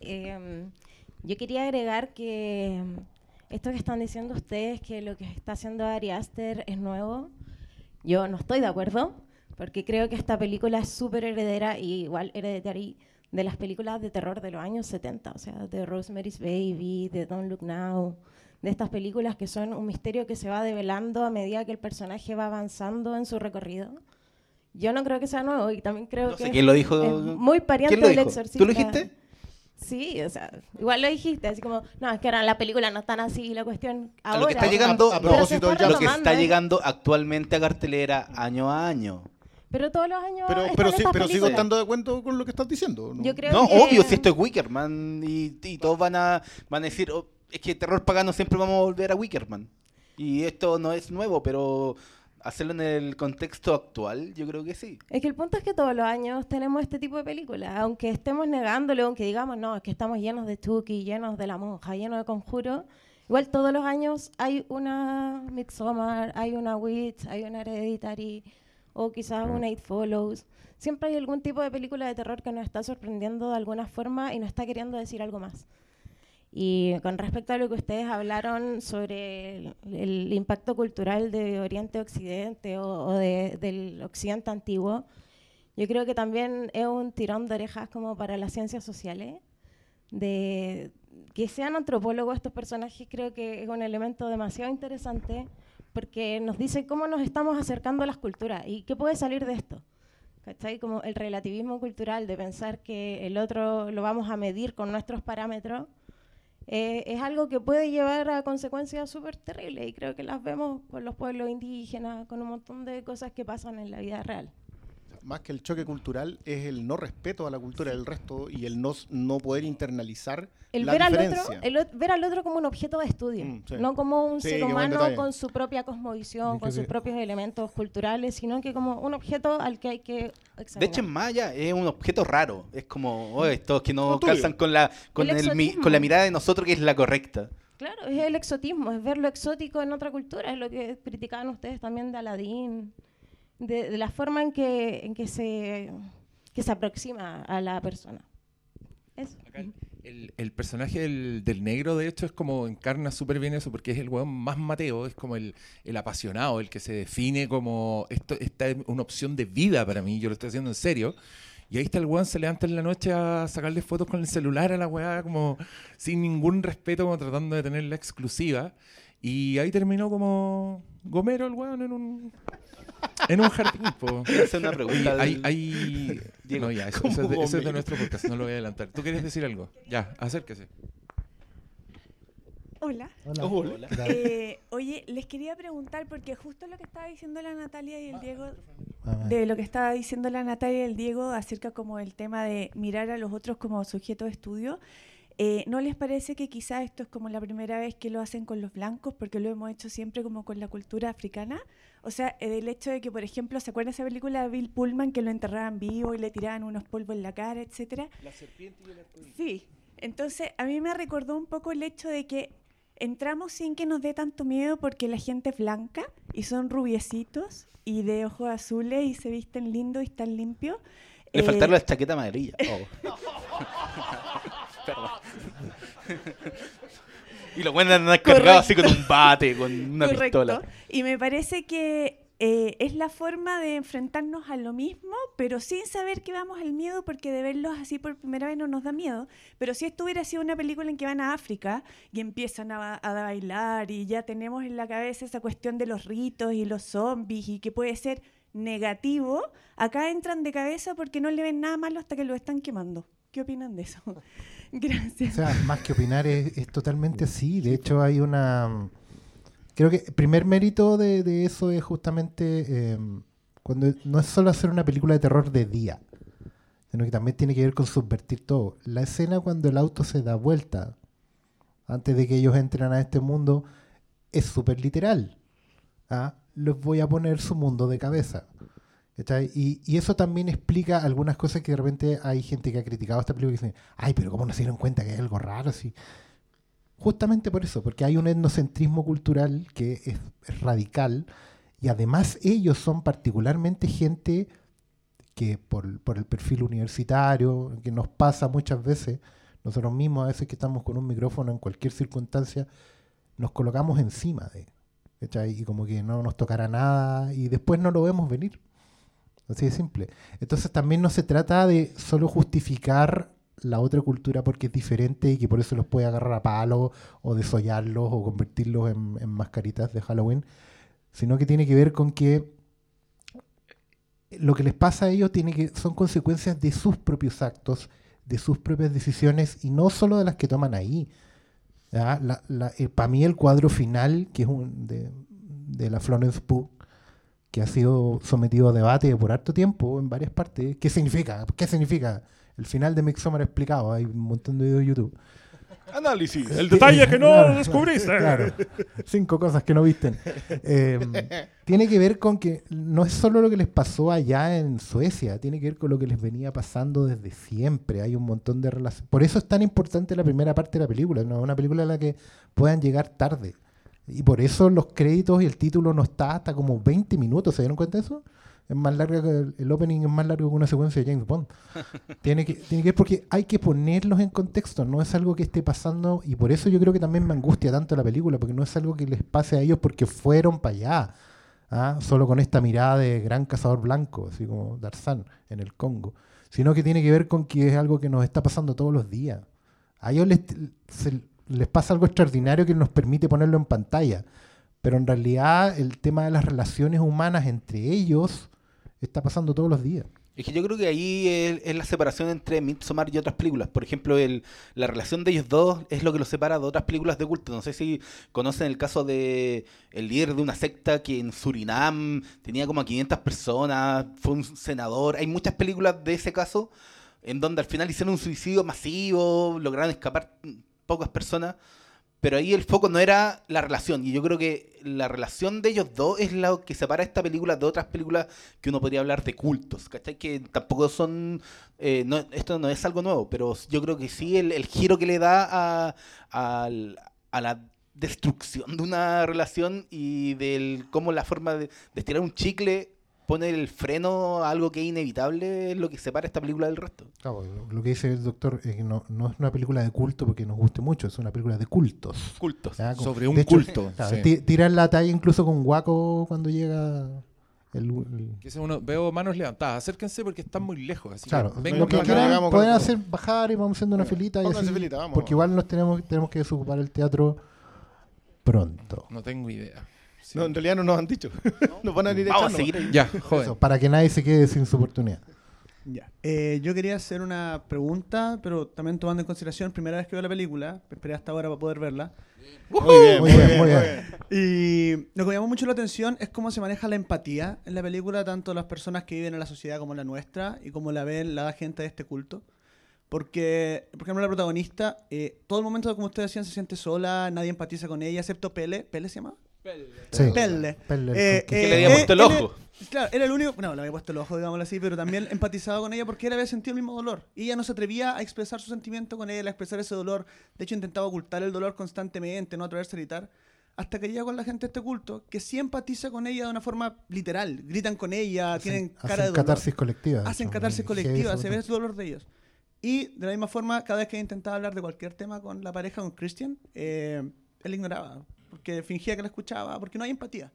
Em, yo quería agregar que esto que están diciendo ustedes, que lo que está haciendo Ari Aster es nuevo, yo no estoy de acuerdo, porque creo que esta película es súper heredera y igual hereditaria de las películas de terror de los años 70, o sea, de Rosemary's Baby, de Don't Look Now, de estas películas que son un misterio que se va develando a medida que el personaje va avanzando en su recorrido. Yo no creo que sea nuevo y también creo No que sé quién lo dijo. es muy pariente ¿Quién lo del dijo? exorcista. ¿Tú lo dijiste? Sí, o sea, igual lo dijiste, así como, no, es que ahora la película no están así, la cuestión A ahora. lo que está llegando, a propósito del lo que está ¿eh? llegando actualmente a cartelera año a año. Pero todos los años Pero, están pero, sí, pero sigo estando de acuerdo con lo que estás diciendo. ¿no? Yo creo No, que- obvio, si esto es Wickerman y, y todos van a, van a decir, "Oh, es que terror pagano siempre vamos a volver a Wickerman. Y esto no es nuevo, pero hacerlo en el contexto actual, yo creo que sí. Es que el punto es que todos los años tenemos este tipo de películas, aunque estemos negándolo, aunque digamos, no, es que estamos llenos de Chucky, llenos de La Monja, llenos de Conjuro, igual todos los años hay una Midsommar, hay una Witch, hay una Hereditary, o quizás una It Follows. Siempre hay algún tipo de película de terror que nos está sorprendiendo de alguna forma y nos está queriendo decir algo más. Y con respecto a lo que ustedes hablaron sobre el, el impacto cultural de Oriente a Occidente o, o de- del Occidente antiguo, yo creo que también es un tirón de orejas como para las ciencias sociales. De que sean antropólogos estos personajes creo que es un elemento demasiado interesante porque nos dice cómo nos estamos acercando a las culturas y qué puede salir de esto. ¿Cachai? Como el relativismo cultural de pensar que el otro lo vamos a medir con nuestros parámetros eh, es algo que puede llevar a consecuencias súper terribles y creo que las vemos con los pueblos indígenas, con un montón de cosas que pasan en la vida real. Más que el choque cultural es el no respeto a la cultura del resto y el no, no poder internalizar El la ver al, diferencia. otro, el ver al otro como un objeto de estudio, Mm, sí. no como un Sí, ser humano con su propia cosmovisión, Es con sus sí. propios elementos culturales, sino que como un objeto al que hay que De examinar. hecho, en Maya es un objeto raro. Es como, oh, estos que no calzan con la, con, El el con la mirada de nosotros que es la correcta. Claro, es el exotismo, es ver lo exótico en otra cultura, es lo que criticaban ustedes también de Aladín, de, de la forma en que, en que, se, que se aproxima a la persona. Eso. Acá el- El, personaje del, del negro, de hecho, es como encarna súper bien eso, porque es el weón más mateo, es como el, el apasionado, el que se define como esto esta es una opción de vida para mí, yo lo estoy haciendo en serio. Y ahí está el weón, se levanta en la noche a sacarle fotos con el celular a la weá, como sin ningún respeto, como tratando de tener la exclusiva. Y ahí terminó como Gomero el weón en un, en un jardín. po. Hacer una pregunta. hay, del- hay- Diego, no, ya, eso, ¿cómo eso es de, eso es de nuestro podcast, no lo voy a adelantar. ¿Tú quieres decir algo? Ya, acérquese. Hola. Hola. Hola. Eh, oye, les quería preguntar, porque justo lo que estaba diciendo la Natalia y el Diego, Ah, de lo que estaba diciendo la Natalia y el Diego acerca como el tema de mirar a los otros como sujeto de estudio, eh, ¿no les parece que quizás esto es como la primera vez que lo hacen con los blancos, porque lo hemos hecho siempre como con la cultura africana? O sea, eh, el hecho de que, por ejemplo, ¿se acuerdan esa película de Bill Pullman que lo enterraban vivo y le tiraban unos polvos en la cara, etcétera? La serpiente y el arcoíris. Sí, entonces a mí me recordó un poco el hecho de que entramos sin que nos dé tanto miedo porque la gente es blanca y son rubiecitos y de ojos azules y se visten lindos y están limpios. Le Eh, faltaron las chaquetas amarillas. Oh. Perdón. y lo buenos andan cargados así con un bate, con una Correcto. pistola. Y me parece que eh, es la forma de enfrentarnos a lo mismo, pero sin saber que vamos al miedo, porque de verlos así por primera vez no nos da miedo. Pero si esto hubiera sido una película en que van a África y empiezan a, a bailar y ya tenemos en la cabeza esa cuestión de los ritos y los zombies y que puede ser negativo, acá entran de cabeza porque no le ven nada malo hasta que lo están quemando. ¿Qué opinan de eso? O Gracias. sea, más que opinar es, es totalmente así. De hecho, hay una... Creo que el primer mérito de, de eso es justamente eh, cuando no es solo hacer una película de terror de día, sino que también tiene que ver con subvertir todo. La escena cuando el auto se da vuelta, antes de que ellos entren a este mundo, es súper literal. ¿ah? Les voy a poner su mundo de cabeza. Y, y eso también explica algunas cosas que de repente hay gente que ha criticado esta película y dice, ay, pero ¿cómo no se dieron cuenta que hay algo raro así? Justamente por eso, porque hay un etnocentrismo cultural que es, es radical y además ellos son particularmente gente que por, por el perfil universitario, que nos pasa muchas veces, nosotros mismos a veces que estamos con un micrófono en cualquier circunstancia, nos colocamos encima de, ¿cachai? Y como que no nos tocará nada y después no lo vemos venir. Así de simple. Entonces también no se trata de solo justificar la otra cultura porque es diferente y que por eso los puede agarrar a palos o desollarlos o convertirlos en, mascaritas de Halloween, sino que tiene que ver con que lo que les pasa a ellos tiene que, son consecuencias de sus propios actos, de sus propias decisiones y no solo de las que toman ahí. Para mí el cuadro final, que es un, de, de la Florence Pugh, que ha sido sometido a debate por harto tiempo en varias partes. ¿Qué significa? ¿Qué significa? El final de Midsommar explicado, hay un montón de videos de YouTube. Análisis. El detalle que no descubriste. Claro. Cinco cosas que no visten. Em, tiene que ver con que no es solo lo que les pasó allá en Suecia, tiene que ver con lo que les venía pasando desde siempre. Hay un montón de relaciones. Por eso es tan importante la primera parte de la película, ¿no? una película en la que puedan llegar tarde. Y por eso los créditos y el título no está hasta como 20 minutos. ¿Se dieron cuenta de eso? Es más larga que el, opening es más largo que una secuencia de James Bond. tiene que tiene que ver porque hay que ponerlos en contexto, no es algo que esté pasando y por eso yo creo que también me angustia tanto la película porque no es algo que les pase a ellos porque fueron para allá. ¿ah? Solo con esta mirada de gran cazador blanco, así como Darzán en el Congo, sino que tiene que ver con que es algo que nos está pasando todos los días. A ellos les, se, les pasa algo extraordinario que nos permite ponerlo en pantalla. Pero en realidad el tema de las relaciones humanas entre ellos está pasando todos los días. Es que yo creo que ahí es, la separación entre Midsommar y otras películas. Por ejemplo, el, la relación de ellos dos es lo que los separa de otras películas de culto. No sé si conocen el caso de el líder de una secta que en Surinam tenía como a 500 personas, fue un senador. Hay muchas películas de ese caso en donde al final hicieron un suicidio masivo, lograron escapar pocas personas, pero ahí el foco no era la relación. Y yo creo que la relación de ellos dos es lo que separa esta película de otras películas que uno podría hablar de cultos, ¿cachai? Que tampoco son. Eh, esto no es algo nuevo, pero yo creo que sí el, giro que le da a, a, la destrucción de una relación y del cómo la forma de, de estirar un chicle pone el freno a algo que es inevitable, es lo que separa esta película del resto. Claro, lo que dice el doctor es que no, no, es una película de culto porque nos guste mucho, es una película de cultos. Cultos. Sobre un culto. Tirar la talla incluso con Guaco cuando llega el, veo manos levantadas. Acérquense porque están muy lejos. Así claro, lo que quieran pueden hacer bajar y vamos haciendo una filita. Y así, porque igual nos tenemos, tenemos que desocupar el teatro pronto. No tengo idea. No, en realidad no nos han dicho. nos van a ir Vamos a seguir. Ya, joder. para que nadie se quede sin su oportunidad. Ya. Eh, yo quería hacer una pregunta, pero también tomando en consideración, primera vez que veo la película, esperé hasta ahora para poder verla. Muy bien, muy bien, muy bien. Y lo que me llamó mucho la atención es cómo se maneja la empatía en la película, tanto las personas que viven en la sociedad como la nuestra, y cómo la ven la gente de este culto. Porque, por ejemplo, la protagonista, eh, todo el momento, como ustedes decían, se siente sola, nadie empatiza con ella, excepto Pele. ¿Pele se llama? Pelle. Eh, que le había puesto el ojo. claro, era el único. No, le había puesto el ojo, digámoslo así, pero también empatizado con ella porque él había sentido el mismo dolor. Y ella no se atrevía a expresar su sentimiento con él, a expresar ese dolor. De hecho, intentaba ocultar el dolor constantemente, no atreverse a gritar. Hasta que llega con la gente de este culto, que sí empatiza con ella de una forma literal. Gritan con ella, tienen cara de dolor. catarsis colectiva. Hacen catarsis colectiva, se ve el dolor de ellos. Y de la misma forma, cada vez que intentaba hablar de cualquier tema con la pareja, con Christian, eh, él ignoraba porque fingía que la escuchaba, porque no hay empatía.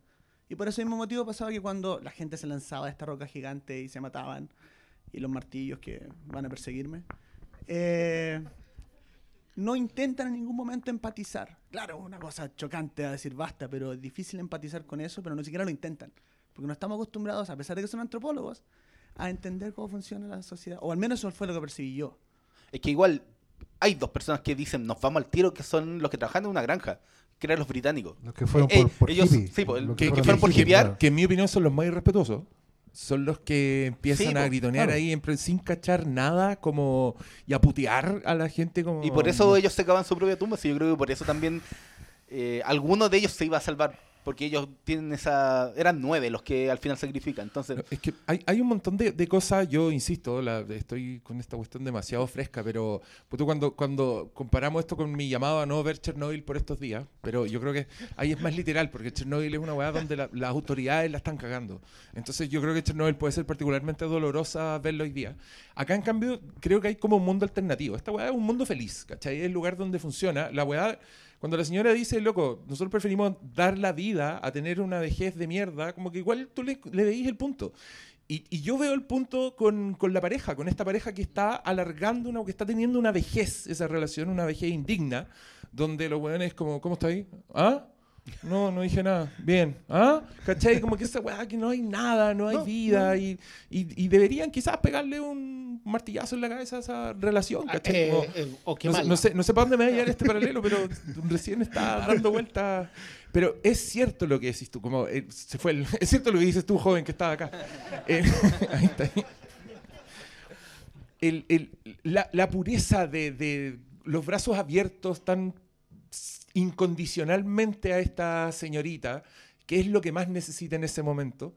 Y por ese mismo motivo pasaba que cuando la gente se lanzaba a esta roca gigante y se mataban, y los martillos que van a perseguirme, eh, no intentan en ningún momento empatizar. Claro, una cosa chocante a decir basta, pero es difícil empatizar con eso, pero no siquiera lo intentan. Porque no estamos acostumbrados, a pesar de que son antropólogos, a entender cómo funciona la sociedad. O al menos eso fue lo que percibí yo. Es que igual hay dos personas que dicen nos vamos al tiro, que son los que trabajan en una granja que eran los británicos. Los que fueron eh, por, ellos, Sí, que, fueron por hippiear. Que en mi opinión son los más irrespetuosos. Son los que empiezan a gritonear ahí sin cachar nada como y a putear a la gente como... Y por eso ellos se cavan su propia tumba. Sí, yo creo que por eso también eh, alguno de ellos se iba a salvar porque ellos tienen esa... Eran nueve los que al final sacrifican, entonces... es que hay, hay, un montón de, de, cosas, yo insisto, la, estoy con esta cuestión demasiado fresca, pero pues cuando, cuando comparamos esto con mi llamado a no ver Chernobyl por estos días, pero yo creo que ahí es más literal, porque Chernobyl es una weá donde las autoridades la están cagando. Entonces yo creo que Chernobyl puede ser particularmente dolorosa verlo hoy día. Acá, en cambio, creo que hay como un mundo alternativo. Esta weá es un mundo feliz, ¿cachai? Es el lugar donde funciona. La weá cuando la señora dice, loco, nosotros preferimos dar la vida a tener una vejez de mierda, como que igual tú le, le veís el punto. Y, yo veo el punto con, la pareja, con esta pareja que está alargando, una, que está teniendo una vejez, esa relación, una vejez indigna, donde los weones como, ¿cómo está ahí? ¿Ah? No, no dije nada. Bien. ¿Ah? ¿Cachai? Como que esa weá que no hay nada, no hay No, vida. Y, y- y deberían quizás pegarle un martillazo en la cabeza a esa relación, ¿cachai? Eh, Como- eh, qué no, sé, no sé, no sé para dónde me va a llevar este paralelo, pero recién está dando vuelta. Pero es cierto lo que decís tú, como eh, se fue el- es cierto lo que dices tú, joven, que estaba acá. Eh, ahí está. El- el- la, la pureza de, de los brazos abiertos tan incondicionalmente a esta señorita, que es lo que más necesita en ese momento,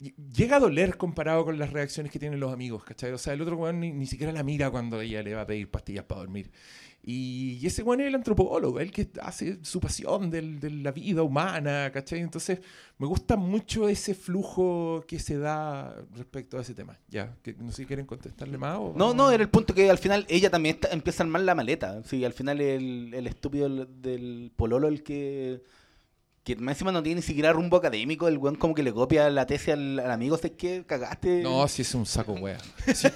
ll- llega a doler comparado con las reacciones que tienen los amigos, ¿cachai? O sea, el otro weón ni, ni siquiera la mira cuando ella le va a pedir pastillas para dormir. Y, ese weón es el antropólogo, el que hace su pasión del- de la vida humana, ¿cachai? Entonces, me gusta mucho ese flujo que se da respecto a ese tema. Ya, que no sé si quieren contestarle más o... No, no, era el punto que al final ella también está- empieza a armar la maleta. Sí, al final el, el estúpido del, del pololo, el que. Que más encima no tiene ni siquiera rumbo académico, el weón como que le copia la tesis al, al amigo, ¿sabes qué? Cagaste. No, sí es un saco wea. Sí.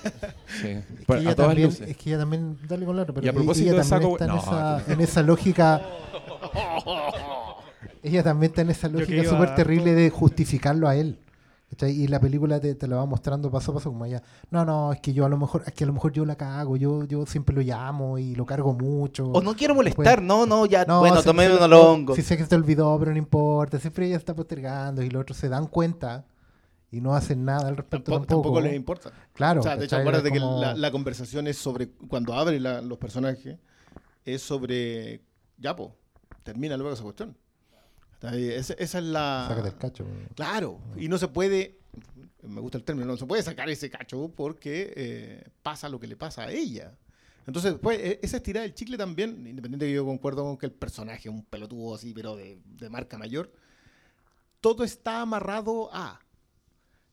sí. Es que ella a todas también, luces. es que ella también, dale con la otra, pero Y a propósito ella de también saco- está en, esa, en esa lógica. ella también está en esa que lógica súper terrible de justificarlo a él. ¿Cachai? Y la película te, te lo va mostrando paso a paso como ella. No, no, es que yo a lo mejor, es que a lo mejor yo la cago, yo, yo siempre lo llamo y lo cargo mucho. O no quiero molestar, no, no, ya, No, bueno, tomé unos hongos. Si sé que se te olvidó, pero no importa. Siempre ella está postergando y los otros se dan cuenta y no hacen nada al respecto Tampoco, tampoco. tampoco les importa. Claro. O sea, de hecho, acuérdate Es que como- la, la conversación es sobre, cuando abre la- los personajes, es sobre, ya, po, termina luego esa cuestión. Esa, esa es la... Sácate el cacho. Claro, y no se puede, me gusta el término, no se puede sacar ese cacho porque eh, pasa lo que le pasa a ella. Entonces, pues, e- esa estirada del chicle también, independiente de que yo concuerdo con que el personaje es un pelotudo así, pero de, de marca mayor, todo está amarrado a.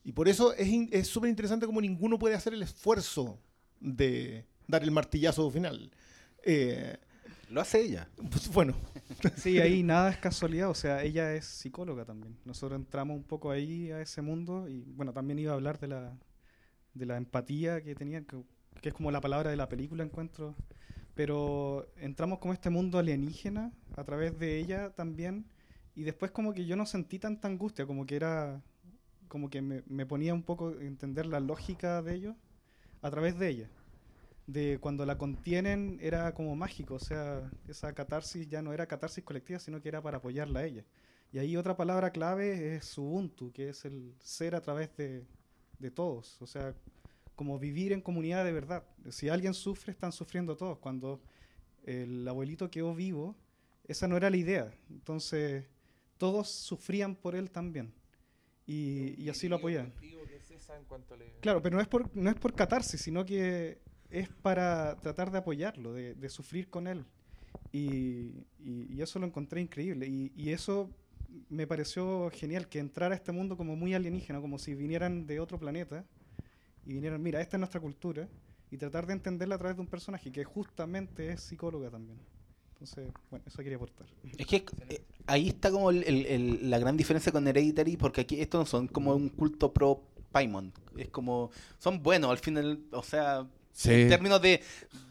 Y por eso es in- es súper interesante como ninguno puede hacer el esfuerzo de dar el martillazo final. Eh, Lo hace ella. pues, bueno, Sí, ahí nada es casualidad, o sea, ella es psicóloga también. Nosotros entramos un poco ahí a ese mundo y bueno, también iba a hablar de la, de la empatía que tenían, que, que es como la palabra de la película, encuentro. Pero entramos como este mundo alienígena a través de ella también y después como que yo no sentí tanta angustia, como que era, como que me, me ponía un poco a entender la lógica de ellos a través de ella de cuando la contienen era como mágico, o sea, esa catarsis ya no era catarsis colectiva, sino que era para apoyarla a ella. Y ahí otra palabra clave es Ubuntu, que es el ser a través de, de todos, o sea, como vivir en comunidad de verdad. Si alguien sufre, están sufriendo todos. Cuando el abuelito quedó vivo, esa no era la idea. Entonces, todos sufrían por él también. Y, y así lo apoyaban. Claro, pero no es por, no es por catarsis, sino que es para tratar de apoyarlo, de, de sufrir con él. Y, y- y eso lo encontré increíble. Y, y eso me pareció genial, que entrara a este mundo como muy alienígena, como si vinieran de otro planeta y vinieran, mira, esta es nuestra cultura, y tratar de entenderla a través de un personaje que justamente es psicóloga también. Entonces, bueno, eso quería aportar. Es que eh, ahí está como el- el- el- la gran diferencia con Hereditary, porque aquí estos no son como un culto pro Paimon. Es como, son buenos al final, o sea, Sí. en términos de,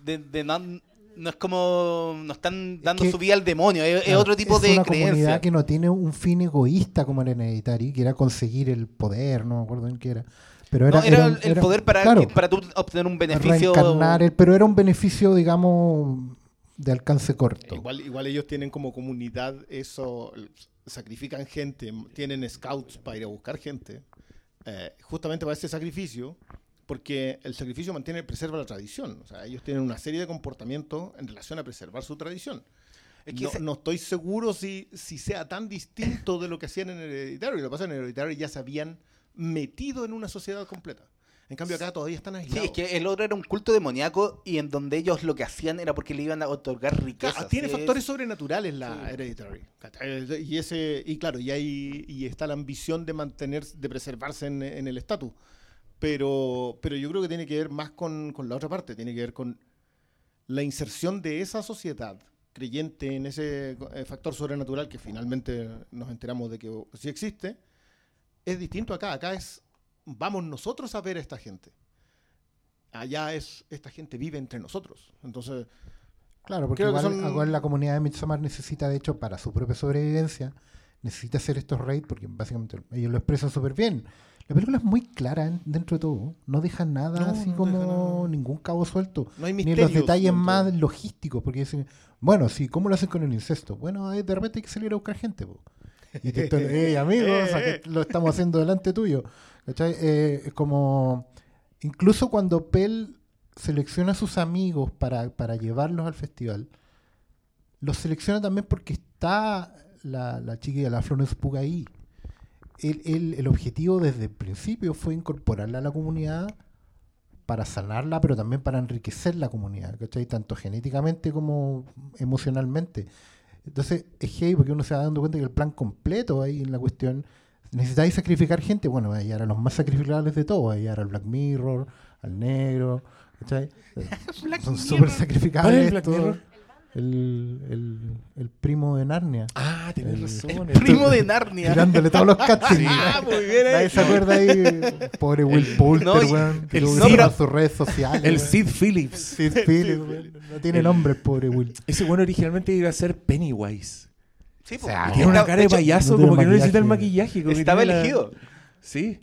de, de no, no es como, no están dando que- su vida al demonio, es, es Claro, otro tipo es de una creencia. comunidad que no tiene un fin egoísta como era en Hereditary, que era conseguir el poder, no me acuerdo en qué era. Pero era, No, era, era- el- el era- poder para, claro, para tú obtener un beneficio. el- pero era un beneficio, digamos, de alcance corto. Igual, igual ellos tienen como comunidad eso, sacrifican gente, tienen scouts para ir a buscar gente, eh, justamente para ese sacrificio, porque el sacrificio mantiene, preserva la tradición. O sea, ellos tienen una serie de comportamientos en relación a preservar su tradición. Es que no, ese- no estoy seguro si, si sea tan distinto de lo que hacían en Hereditary. Lo que pasa en Hereditary ya se habían metido en una sociedad completa. En cambio acá todavía están Sí, aislados. es que el otro era un culto demoníaco y en donde ellos lo que hacían era porque le iban a otorgar riquezas. Claro, tiene Es- factores sobrenaturales la Hereditary. ¿cachai? Y ese y claro, y hay y está la ambición de mantener de preservarse en, en el estatus. Pero pero yo creo que tiene que ver más con, con la otra parte, tiene que ver con la inserción de esa sociedad creyente en ese eh, factor sobrenatural que finalmente nos enteramos de que sí existe. Es distinto acá, acá es vamos nosotros a ver a esta gente. Allá es esta gente vive entre nosotros. Entonces, Claro, porque son- igual la comunidad de Midsommar necesita, de hecho, para su propia sobrevivencia, necesita hacer estos raids porque básicamente ellos lo expresan súper bien. La película es muy clara en- dentro de todo, no deja nada No, así no como nada. ningún cabo suelto. No hay Ni misterios. los detalles más logísticos, porque dicen, bueno, sí, ¿cómo lo hacen con el incesto? Bueno, eh, de repente hay que salir a buscar gente, po. Y te están, hey, amigos, aquí lo estamos haciendo delante tuyo. ¿Cachai? Eh, es como, incluso cuando Pell selecciona a sus amigos para, para llevarlos al festival, los selecciona también porque está la, la chiquilla, la Florence Pugh ahí. El, el- el objetivo desde el principio fue incorporarla a la comunidad para sanarla, pero también para enriquecer la comunidad, ¿cachai? Tanto genéticamente como emocionalmente. Entonces, es heavy porque uno se va dando cuenta que el plan completo ahí en la cuestión, necesitáis sacrificar gente, bueno, ahí eran los más sacrificables de todos, ahí era el Black Mirror, al negro, ¿cachai? Son súper ¿Cuál sacrificables. El? El, el, el primo de Narnia. Ah, tenés El- razón. Primo de Narnia. Tirándole todos los cutscenes. Ah, muy bien ahí. se acuerda ahí. Pobre Will Poulter, no, weón. El Sid- cerrar sus redes sociales. El weón. Sid Phillips. Sid Phillips, weón. No tiene nombre el pobre Will. Ese bueno originalmente iba a ser Pennywise. Sí, po. O sea, tiene una cara de payaso, no como que no necesita el maquillaje. que Estaba la- elegido. Sí.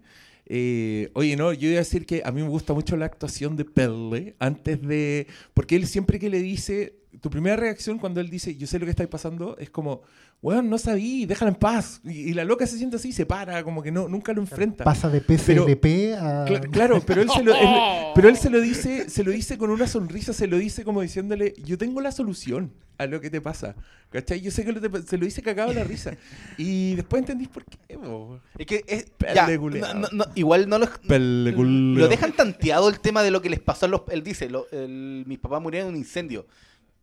Eh, oye, no, yo iba a decir que a mí me gusta mucho la actuación de Pelle antes de. Porque él siempre que le dice. Tu primera reacción cuando él dice, yo sé lo que está pasando, es como, weón, no sabí, déjala en paz. Y, y la loca se siente así, se para, como que no, nunca lo enfrenta. Pasa de PCLP a. Cla- claro, pero él se lo, él- pero él se lo dice, se lo dice con una sonrisa, se lo dice como diciéndole, yo tengo la solución a lo que te pasa. ¿Cachai? Yo sé que lo te- se lo dice cagado la risa. Y después entendís por qué. po. Es que es, ya, no- no- no, igual no lo, Pele lo dejan tanteado el tema de lo que les pasó a los... Él dice, lo- el- mis papás murieron en un incendio.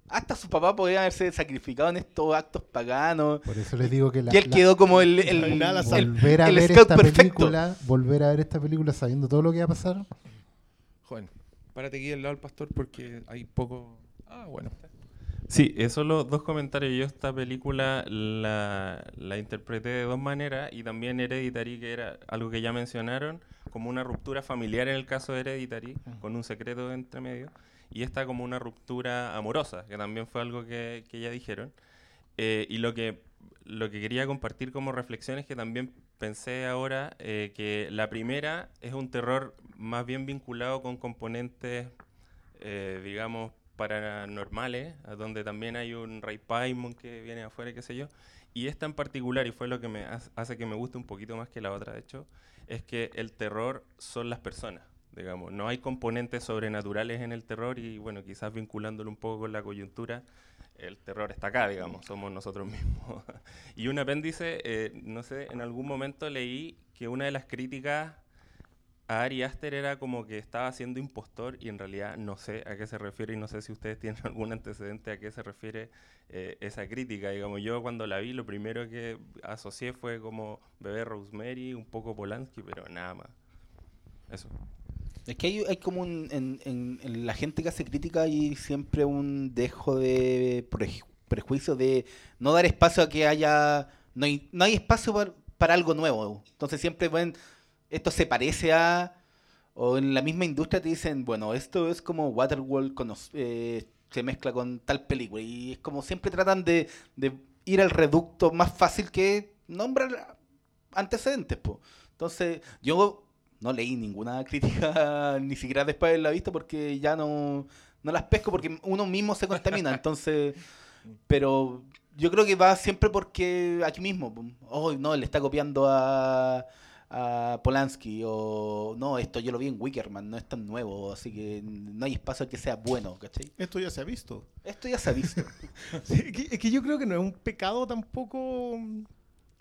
Hasta su papá podía haberse sacrificado en estos actos paganos. Por eso les digo que la. y él la- quedó como el, el, volver a el ver esta perfecto. película, volver a ver esta película sabiendo todo lo que va a pasar. Juan, párate aquí al lado del pastor porque hay poco. Ah, bueno. Sí, esos los dos comentarios. Yo esta película la, la interpreté de dos maneras y también Hereditary, que era algo que ya mencionaron, como una ruptura familiar en el caso de Hereditary, con un secreto entre medio, y esta como una ruptura amorosa, que también fue algo que, que ya dijeron. Eh, y lo que, lo que quería compartir como reflexión es que también pensé ahora eh, que la primera es un terror más bien vinculado con componentes, eh, digamos, paranormales, donde también hay un Ray Paimon que viene afuera, qué sé yo. Y esta en particular, y fue lo que me hace que me guste un poquito más que la otra, de hecho, es que el terror son las personas, digamos. No hay componentes sobrenaturales en el terror y, bueno, quizás vinculándolo un poco con la coyuntura, el terror está acá, digamos, somos nosotros mismos. y un apéndice, eh, no sé, en algún momento leí que una de las críticas a Ari Aster era como que estaba siendo impostor y en realidad no sé a qué se refiere y no sé si ustedes tienen algún antecedente a qué se refiere eh, esa crítica. Digamos, yo cuando la vi lo primero que asocié fue como Bebé Rosemary, un poco Polanski, pero nada más. Eso. Es que hay, hay como un... En, en- en la gente que hace crítica hay siempre un dejo de preju- prejuicio de no dar espacio a que haya... No hay, no hay espacio para, para algo nuevo. Entonces siempre ven... Esto se parece a... O en la misma industria te dicen, bueno, esto es como Waterworld cono- eh, se mezcla con tal película. Y es como siempre tratan de, de ir al reducto más fácil que nombrar antecedentes. Po. Entonces, yo no leí ninguna crítica, ni siquiera después de haberla visto, porque ya no, no las pesco, porque uno mismo se contamina. Entonces, pero yo creo que va siempre porque aquí mismo, oh, no, le está copiando a, a Polanski, o no, esto yo lo vi en Wickerman, no es tan nuevo, así que no hay espacio que sea bueno, ¿cachai? Esto ya se ha visto. Esto ya se ha visto. Sí, es, que, es que yo creo que no es un pecado tampoco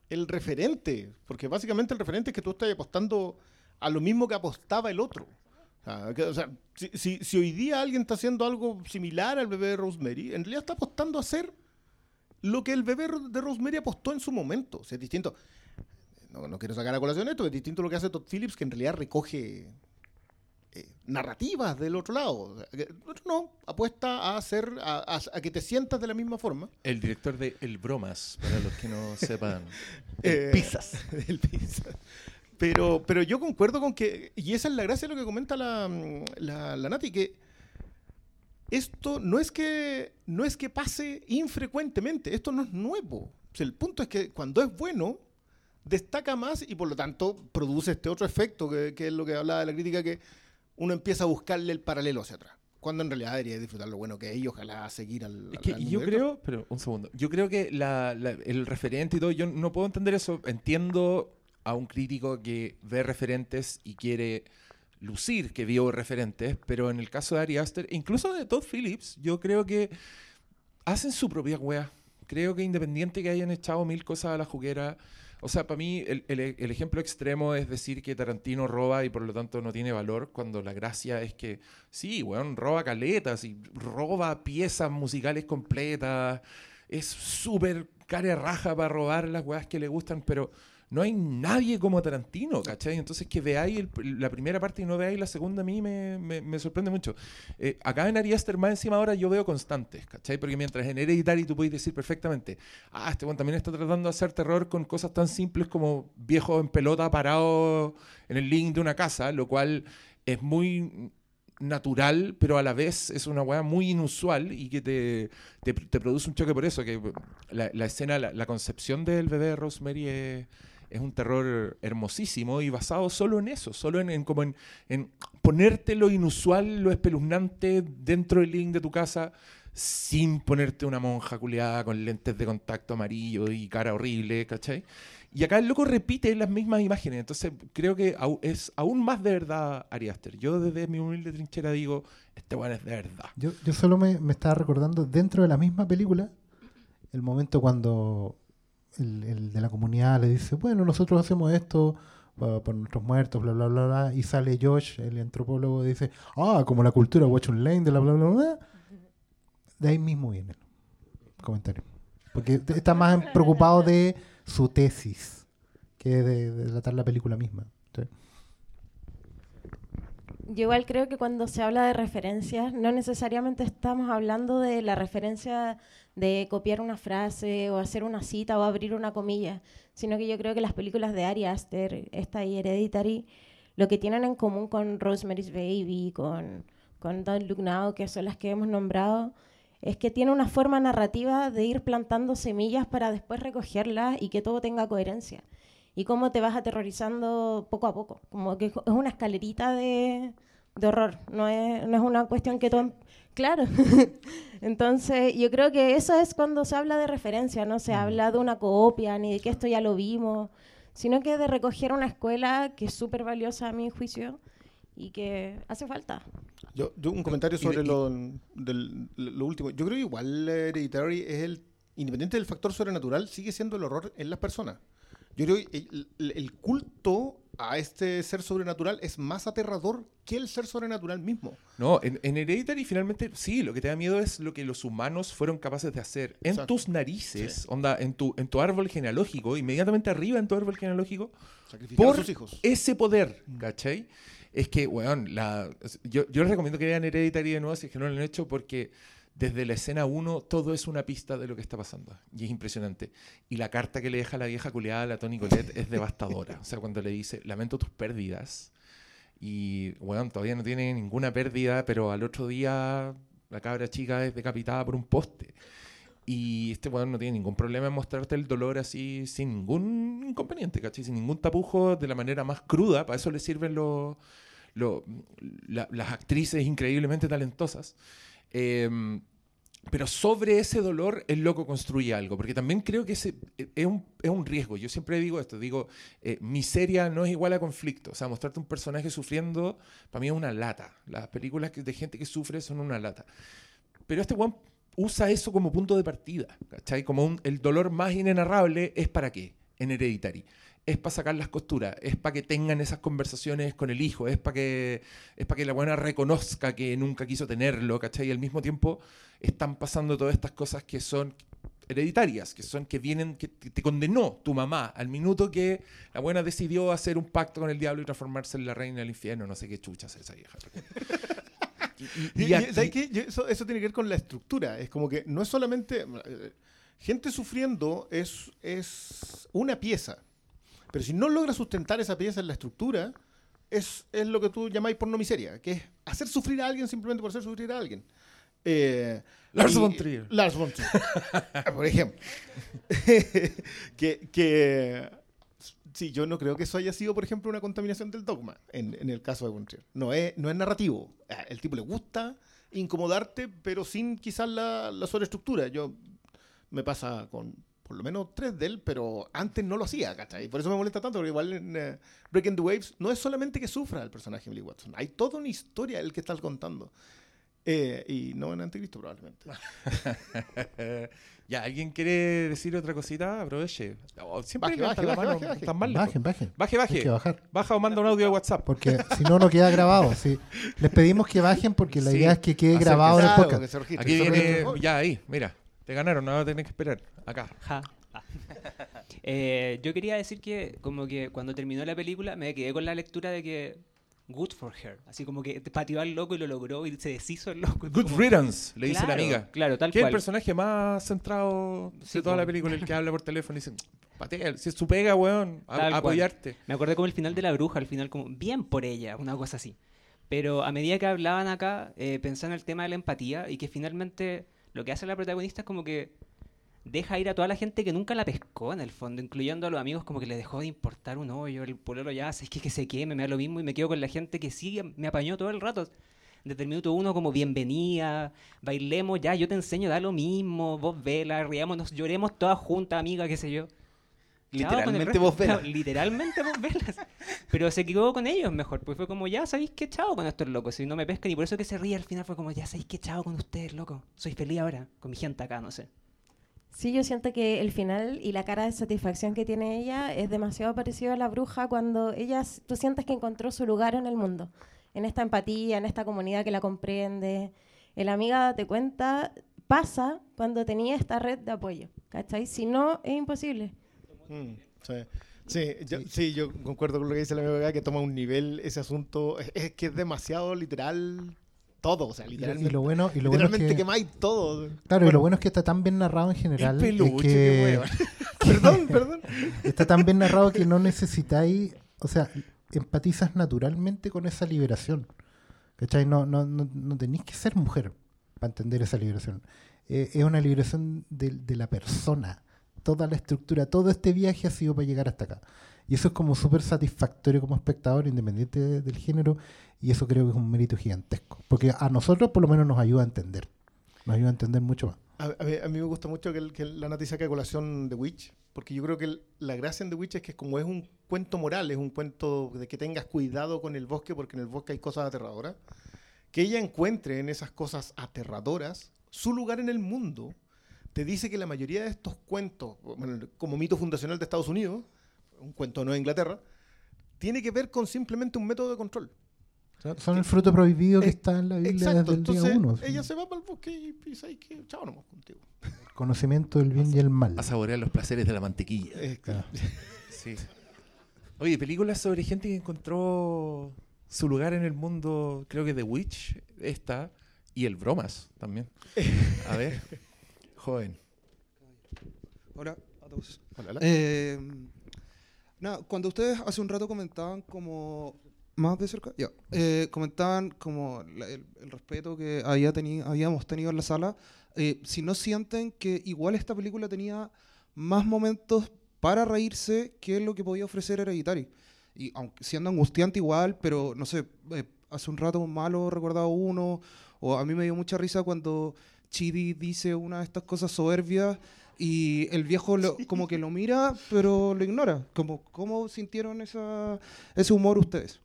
el referente, porque básicamente el referente es que tú estás apostando a lo mismo que apostaba el otro. O sea, si, si- si hoy día alguien está haciendo algo similar al bebé de Rosemary, en realidad está apostando a hacer lo que el bebé de Rosemary apostó en su momento. O sea, es distinto. No, no quiero sacar a colación esto, es distinto lo que hace Todd Phillips, que en realidad recoge eh, narrativas del otro lado. O sea, que el otro no, apuesta a hacer, a, a- a que te sientas de la misma forma. El director de El Bromas, para los que no sepan. Eh, Pizzas. el pizza. Pero, pero yo concuerdo con que, y esa es la gracia de lo que comenta la, mm, la, la Nati, que esto no es que no es que pase infrecuentemente, esto no es nuevo. O sea, el punto es que cuando es bueno, destaca más y por lo tanto produce este otro efecto, que, que es lo que hablaba de la crítica, que uno empieza a buscarle el paralelo hacia atrás. Cuando en realidad debería disfrutar lo bueno que es y ojalá seguir al. Es que al yo creo, pero un segundo, yo creo que la- la- el referente y todo, yo no puedo entender eso. Entiendo a un crítico que ve referentes y quiere lucir que vio referentes, pero en el caso de Ari Aster, incluso de Todd Phillips, yo creo que hacen su propia wea. Creo que independiente que hayan echado mil cosas a la juguera, o sea, para mí el, ejemplo extremo es decir que Tarantino roba y por lo tanto no tiene valor, cuando la gracia es que sí, weón, roba caletas y roba piezas musicales completas, es súper cara raja para robar las weas que le gustan, pero no hay nadie como Tarantino, ¿cachai? Entonces que veáis el- la primera parte y no veáis la segunda a mí me, me- me sorprende mucho. Eh, acá en Ari Aster, más encima ahora yo veo constantes, ¿cachai? Porque mientras en Hereditary tú puedes decir perfectamente, ah, este bueno también está tratando de hacer terror con cosas tan simples como viejo en pelota parado en el link de una casa, lo cual es muy natural, pero a la vez es una weá muy inusual y que te, te, te produce un choque por eso, que la, la escena, la, la concepción del bebé de Rosemary es, es un terror hermosísimo y basado solo en eso, solo en, en como en, en ponerte lo inusual, lo espeluznante dentro del link de tu casa sin ponerte una monja culiada con lentes de contacto amarillo y cara horrible, ¿cachai? Y acá el loco repite las mismas imágenes, entonces creo que es aún más de verdad Ari Aster. Yo desde mi humilde trinchera digo, este weón es de verdad. Yo, yo solo me, me estaba recordando dentro de la misma película el momento cuando el, el de la comunidad le dice, bueno, nosotros hacemos esto pa- por nuestros muertos, bla, bla, bla, bla, y sale Josh, el antropólogo, y dice, ah, como la cultura Watchung Lane, de la bla, bla, bla. De ahí mismo viene el comentario. Porque está más preocupado de su tesis que de, de tratar la película misma. Yo igual creo que cuando se habla de referencias, no necesariamente estamos hablando de la referencia de copiar una frase o hacer una cita o abrir una comilla, sino que yo creo que las películas de Ari Aster, esta y Hereditary, lo que tienen en común con Rosemary's Baby, con, con Don't Look Now, que son las que hemos nombrado, es que tiene una forma narrativa de ir plantando semillas para después recogerlas y que todo tenga coherencia y cómo te vas aterrorizando poco a poco. Como que es una escalerita de, de horror, no es, no es una cuestión que todo... Claro. Entonces, yo creo que eso es cuando se habla de referencia, no se habla de una copia ni de que esto ya lo vimos, sino que de recoger una escuela que es súper valiosa a mi juicio y que hace falta. Yo, yo un comentario y sobre y- lo, del- lo último. Yo creo que igual eh, Hereditary es el, independiente del factor sobrenatural, sigue siendo el horror en las personas. Yo creo que el, el- culto a este ser sobrenatural es más aterrador que el ser sobrenatural mismo. No, en, en Hereditary finalmente sí, lo que te da miedo es lo que los humanos fueron capaces de hacer en Exacto. tus narices, onda, en tu, en tu árbol genealógico, inmediatamente arriba en tu árbol genealógico, por a sus hijos. ese poder, ¿cachai? Es que, weón, la, yo, yo les recomiendo que vean Hereditary de nuevo si es que no lo han hecho porque desde la escena 1 todo es una pista de lo que está pasando. Y es impresionante. Y la carta que le deja la vieja culiada a la Tony Colette es devastadora. O sea, cuando le dice, lamento tus pérdidas. Y, weón, todavía no tiene ninguna pérdida, pero al otro día la cabra chica es decapitada por un poste. Y este weón no tiene ningún problema en mostrarte el dolor así sin ningún inconveniente, ¿cachai? Sin ningún tapujo, de la manera más cruda. Para eso le sirven los, los- la- las actrices increíblemente talentosas. Em, pero sobre ese dolor el loco construye algo, porque también creo que ese eh, es un, es un riesgo. Yo siempre digo esto, digo, eh, miseria no es igual a conflicto. O sea, mostrarte un personaje sufriendo, para mí es una lata. Las películas de gente que sufre son una lata. Pero este one usa eso como punto de partida, ¿cachai? Como un- el dolor más inenarrable es para qué, en Hereditary. Es para sacar las costuras, es para que tengan esas conversaciones con el hijo, es para que, es para que la buena reconozca que nunca quiso tenerlo, ¿cachai? Y al mismo tiempo están pasando todas estas cosas que son hereditarias, que son que vienen, que te condenó tu mamá al minuto que la buena decidió hacer un pacto con el diablo y transformarse en la reina del infierno, no sé qué chucha es esa vieja. Y- y- Y- eso, eso tiene que ver con la estructura. Es como que no es solamente. eh, Gente sufriendo es, es una pieza. Pero si no logra sustentar esa pieza en la estructura, es, es lo que tú llamáis porno miseria, que es hacer sufrir a alguien simplemente por hacer sufrir a alguien. Eh, Lars von Trier. Lars von Trier, por ejemplo. que, que sí, yo no creo que eso haya sido, por ejemplo, una contaminación del dogma en, en el caso de von Trier. No es, no es narrativo. Ah, El tipo le gusta incomodarte, pero sin quizás la, la sobreestructura. Yo me pasa con por lo menos tres de él, pero antes no lo hacía, ¿cachai? Y por eso me molesta tanto, porque igual en eh, Breaking the Waves no es solamente que sufra el personaje Emily Watson, hay toda una historia el que estás contando. Eh, y no en Anticristo, probablemente. ya, ¿alguien quiere decir otra cosita? Aproveche. Oh, siempre Baje, baje, la baje, mano, baje, baje. están mal lejos. Bajen, bajen. Baje, baje. Hay que bajar. Baja o manda un audio de WhatsApp. Porque si no, no queda grabado. sí. Les pedimos que bajen porque la Sí, idea es que quede grabado en el podcast. Aquí viene, ya ahí, mira. Te ganaron, no tener que esperar. Acá. Ja. Ah. Eh, yo quería decir que como que cuando terminó la película me quedé con la lectura de que good for her, así como que pateó al loco y lo logró y se deshizo el loco. Good Como- riddance, le dice la amiga. Claro, tal Que es el cual. personaje más centrado Sí, de toda la película, el que habla por teléfono y dice, patea, si es su pega, weón, a- cual. apoyarte. Me acordé como el final de la bruja, al final como bien por ella, una cosa así. Pero a medida que hablaban acá, eh, pensé en el tema de la empatía y que finalmente lo que hace la protagonista es como que deja ir a toda la gente que nunca la pescó en el fondo, incluyendo a los amigos como que le dejó de importar un hoyo, el pololo ya, es que, que se queme, me da lo mismo y me quedo con la gente que sí me apañó todo el rato. Desde el minuto uno como bienvenida, bailemos, ya, yo te enseño, da lo mismo, vos vela, riámonos, lloremos todas juntas, amiga, qué sé yo. Literalmente vos velas. Claro, literalmente vos velas. Pero se equivocó con ellos mejor, pues fue como, ya sabéis que chao con estos locos, si no me pescan, y por eso que se ríe al final fue como, ya sabéis que chao con ustedes, loco. Soy feliz ahora, con mi gente acá, no sé. Sí, yo siento que el final y la cara de satisfacción que tiene ella es demasiado parecido a la bruja cuando ella, tú sientes que encontró su lugar en el mundo, en esta empatía, en esta comunidad que la comprende. El amiga te cuenta, pasa cuando tenía esta red de apoyo, ¿cachai? Si no, es imposible. Mm, sí. Sí, yo, sí, yo concuerdo con lo que dice la amiga que toma un nivel ese asunto. Es, es que es demasiado literal todo, o sea, literalmente. y lo bueno, y lo bueno es literalmente que, quemáis todo. claro, y lo bueno es que está tan bien narrado en general. El es peluche, que- hueva. perdón, perdón. Está tan bien narrado que no necesitáis, o sea, empatizas naturalmente con esa liberación. ¿Cachai? No, no, no, no tenéis que ser mujer para entender esa liberación. Eh, es una liberación de, de la persona. Toda la estructura, todo este viaje ha sido para llegar hasta acá. Y eso es como súper satisfactorio como espectador, independiente de- del género, y eso creo que es un mérito gigantesco. Porque a nosotros por lo menos nos ayuda a entender. Nos ayuda a entender mucho más. A, a mí, a mí me gusta mucho que, el- que la a colación de Witch, porque yo creo que el- la gracia en The Witch es que como es un cuento moral, es un cuento de que tengas cuidado con el bosque, porque en el bosque hay cosas aterradoras, que ella encuentre en esas cosas aterradoras su lugar en el mundo, te dice que la mayoría de estos cuentos, bueno, como mito fundacional de Estados Unidos, un cuento de Nueva Inglaterra, tiene que ver con simplemente un método de control. Son- Son el fruto prohibido que Eh, está en la Biblia Exacto, desde el día uno. ella se va para el bosque y piensa y que chao nomás contigo. Conocimiento del bien y el mal. A saborear los placeres de la mantequilla. Eh, Claro. Sí. Oye, películas sobre gente que encontró su lugar en el mundo, creo que The Witch, esta, y el Bromas también. A ver, joven. Hola a todos. Hola, hola. Eh, nada, cuando ustedes hace un rato comentaban como más de cerca, ya, eh, comentaban como la- el, el respeto que había teni- habíamos tenido en la sala, eh, si no sienten que igual esta película tenía más momentos para reírse que lo que podía ofrecer Hereditary. Y aunque siendo angustiante igual, pero no sé, eh, hace un rato malo recordado uno, o a mí me dio mucha risa cuando Chidi dice una de estas cosas soberbias y el viejo lo- como que lo mira, pero lo ignora. Como, ¿Cómo sintieron esa, ese humor ustedes?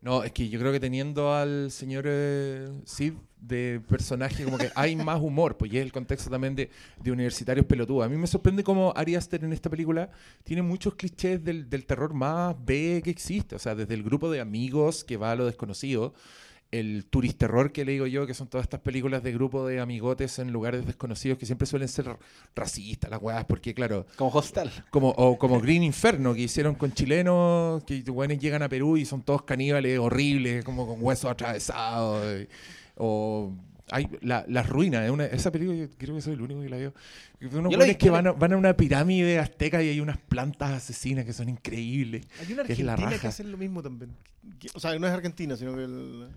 No, es que yo creo que teniendo al señor eh, Sid de personaje, como que hay más humor, pues y es el contexto también de, de universitarios pelotudos. A mí me sorprende cómo Ari Aster en esta película tiene muchos clichés del, del terror más B que existe. O sea, desde el grupo de amigos que va a lo desconocido, el turisterror que le digo yo, que son todas estas películas de grupo de amigotes en lugares desconocidos que siempre suelen ser racistas, las weas, porque claro, Como Hostal. como, o como Green Inferno, que hicieron con chilenos, que buenos llegan a Perú y son todos caníbales horribles, como con huesos atravesados. y- o hay la, Las Ruinas, es una- esa película yo creo que soy el único que la veo. Unos Yo la que la- van a, van a una pirámide azteca y hay unas plantas asesinas que son increíbles. Hay una que es la argentina que raja. hace lo mismo también. O sea, no es argentina, sino que el-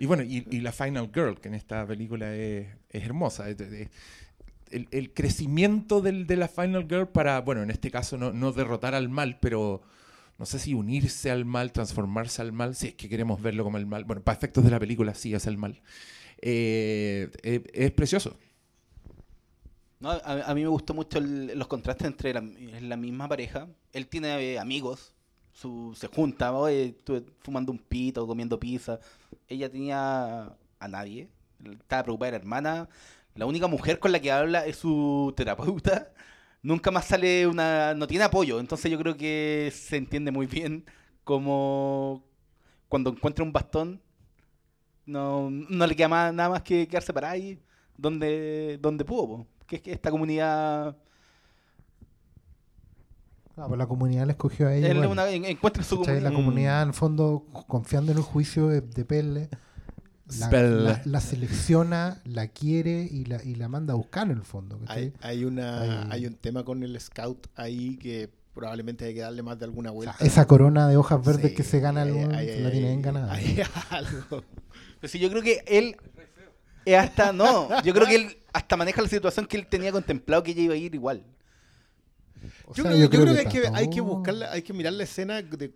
Y bueno, y, y la Final Girl, que en esta película es, es hermosa. Es- es- El, el crecimiento del- de la Final Girl para, bueno, en este caso no, no derrotar al mal, pero no sé si unirse al mal, transformarse al mal, si es que queremos verlo como el mal. Bueno, para efectos de la película sí es el mal. Eh, eh, es precioso. No, a, a mí me gustó mucho el- los contrastes entre la, la misma pareja. Él tiene eh, amigos, su, se junta, oye, estuve fumando un pito, comiendo pizza. Ella tenía a nadie, estaba preocupada de la hermana. La única mujer con la que habla es su terapeuta. Nunca más sale una... no tiene apoyo, entonces yo creo que se entiende muy bien como cuando encuentra un bastón no, no le queda más- nada más que quedarse para ahí donde, donde pudo, que es que esta comunidad Claro, pues la comunidad la escogió a ella. él una- encuentra su. La comunidad. comunidad, en el fondo, confiando en el juicio de, de Pelle, la, Spell. la- la selecciona, la quiere y la, y la manda a buscar en el fondo. Hay, hay una, Hay- hay un tema con el scout ahí que probablemente hay que darle más de alguna O vuelta. sea, esa corona de hojas verdes Sí, que se gana, el hay- se la hay- tiene bien ganada. hay algo. Pero sí, yo creo que él hasta no, yo creo que él hasta maneja la situación que él tenía contemplado que ella iba a ir igual. O Yo sea, creo, yo creo que, hay, que, hay que buscarla, hay que mirar la escena de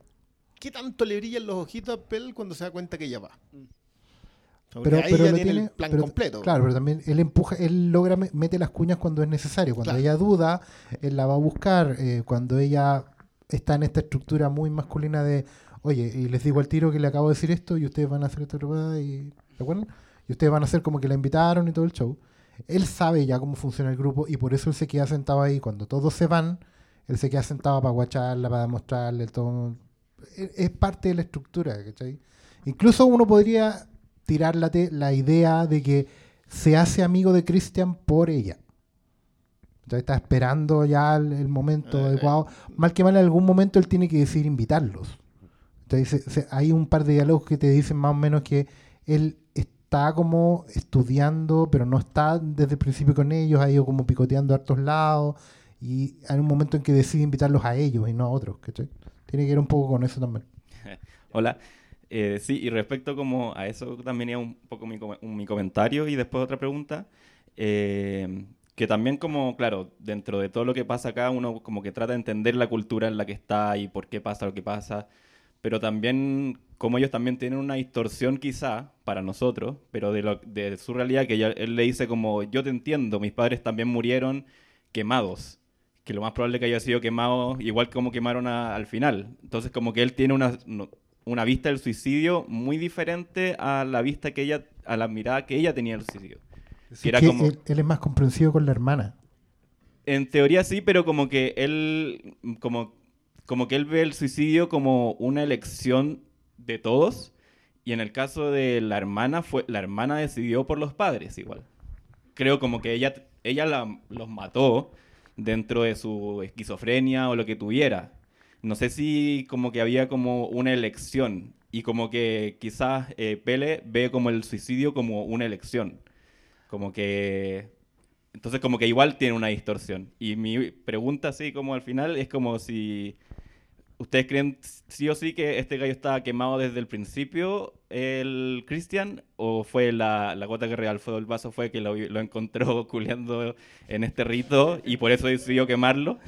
qué tanto le brillan los ojitos a Pell cuando se da cuenta que ella va. Porque Pero, pero tiene tiene, el plan pero- completo. Claro, pero también él empuja, él logra, me- mete las cuñas cuando es necesario. Cuando Claro. ella duda, él la va a buscar. eh, cuando ella está en esta estructura muy masculina de, oye, y les digo al tiro que le acabo de decir esto y ustedes van a hacer esta y ¿se acuerdan? Y ustedes van a hacer como que la invitaron y todo el show. Él sabe ya cómo funciona el grupo y por eso él se queda sentado ahí. Cuando todos se van, él se queda sentado para guacharla, para demostrarle todo. Es, es parte de la estructura, ¿cachai? Incluso uno podría tirar la, la idea de que se hace amigo de Christian por ella. Ya está esperando ya el, el momento Eh, adecuado. Mal que mal, en algún momento él tiene que decidir invitarlos. Entonces, se- se- hay un par de diálogos que te dicen más o menos que él está como estudiando, pero no está desde el principio con ellos, ha ido como picoteando a hartos lados. Y hay un momento en que decide invitarlos a ellos y no a otros. ¿cachai? Tiene que ver un poco con eso también. Hola. Eh, sí, y respecto como a eso también iba un poco mi comentario y después otra pregunta. Eh, que también como, claro, dentro de todo lo que pasa acá, uno como que trata de entender la cultura en la que está y por qué pasa lo que pasa, pero también como ellos también tienen una distorsión quizá para nosotros, pero de, lo- de su realidad, que él le dice como, yo te entiendo, mis padres también murieron quemados, que lo más probable que haya sido quemado igual como quemaron a- al final. Entonces como que él tiene una, una vista del suicidio muy diferente a la vista que ella, a la mirada que ella tenía del suicidio. Que era que como, él, él es más comprensivo con la hermana. en teoría sí, pero como que él, como, como que él ve el suicidio como una elección de todos. Y en el caso de la hermana, fue, la hermana decidió por los padres igual. Creo como que ella, ella la- los mató dentro de su esquizofrenia o lo que tuviera. No sé si como que había como una elección. Y como que quizás eh, Pele ve como el suicidio como una elección. Como que entonces como que igual tiene una distorsión. Y mi pregunta así como al final es como si ustedes creen sí o sí que este gallo estaba quemado desde el principio, el Christian, o fue la, la gota que realzó el vaso fue que lo, encontró culeando en este rito y por eso decidió quemarlo.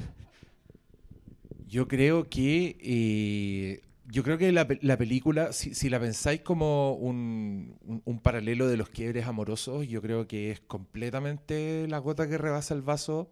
Yo creo que eh, yo creo que la, la película, si, si la pensáis como un, un- un paralelo de los quiebres amorosos, yo creo que es completamente la gota que rebasa el vaso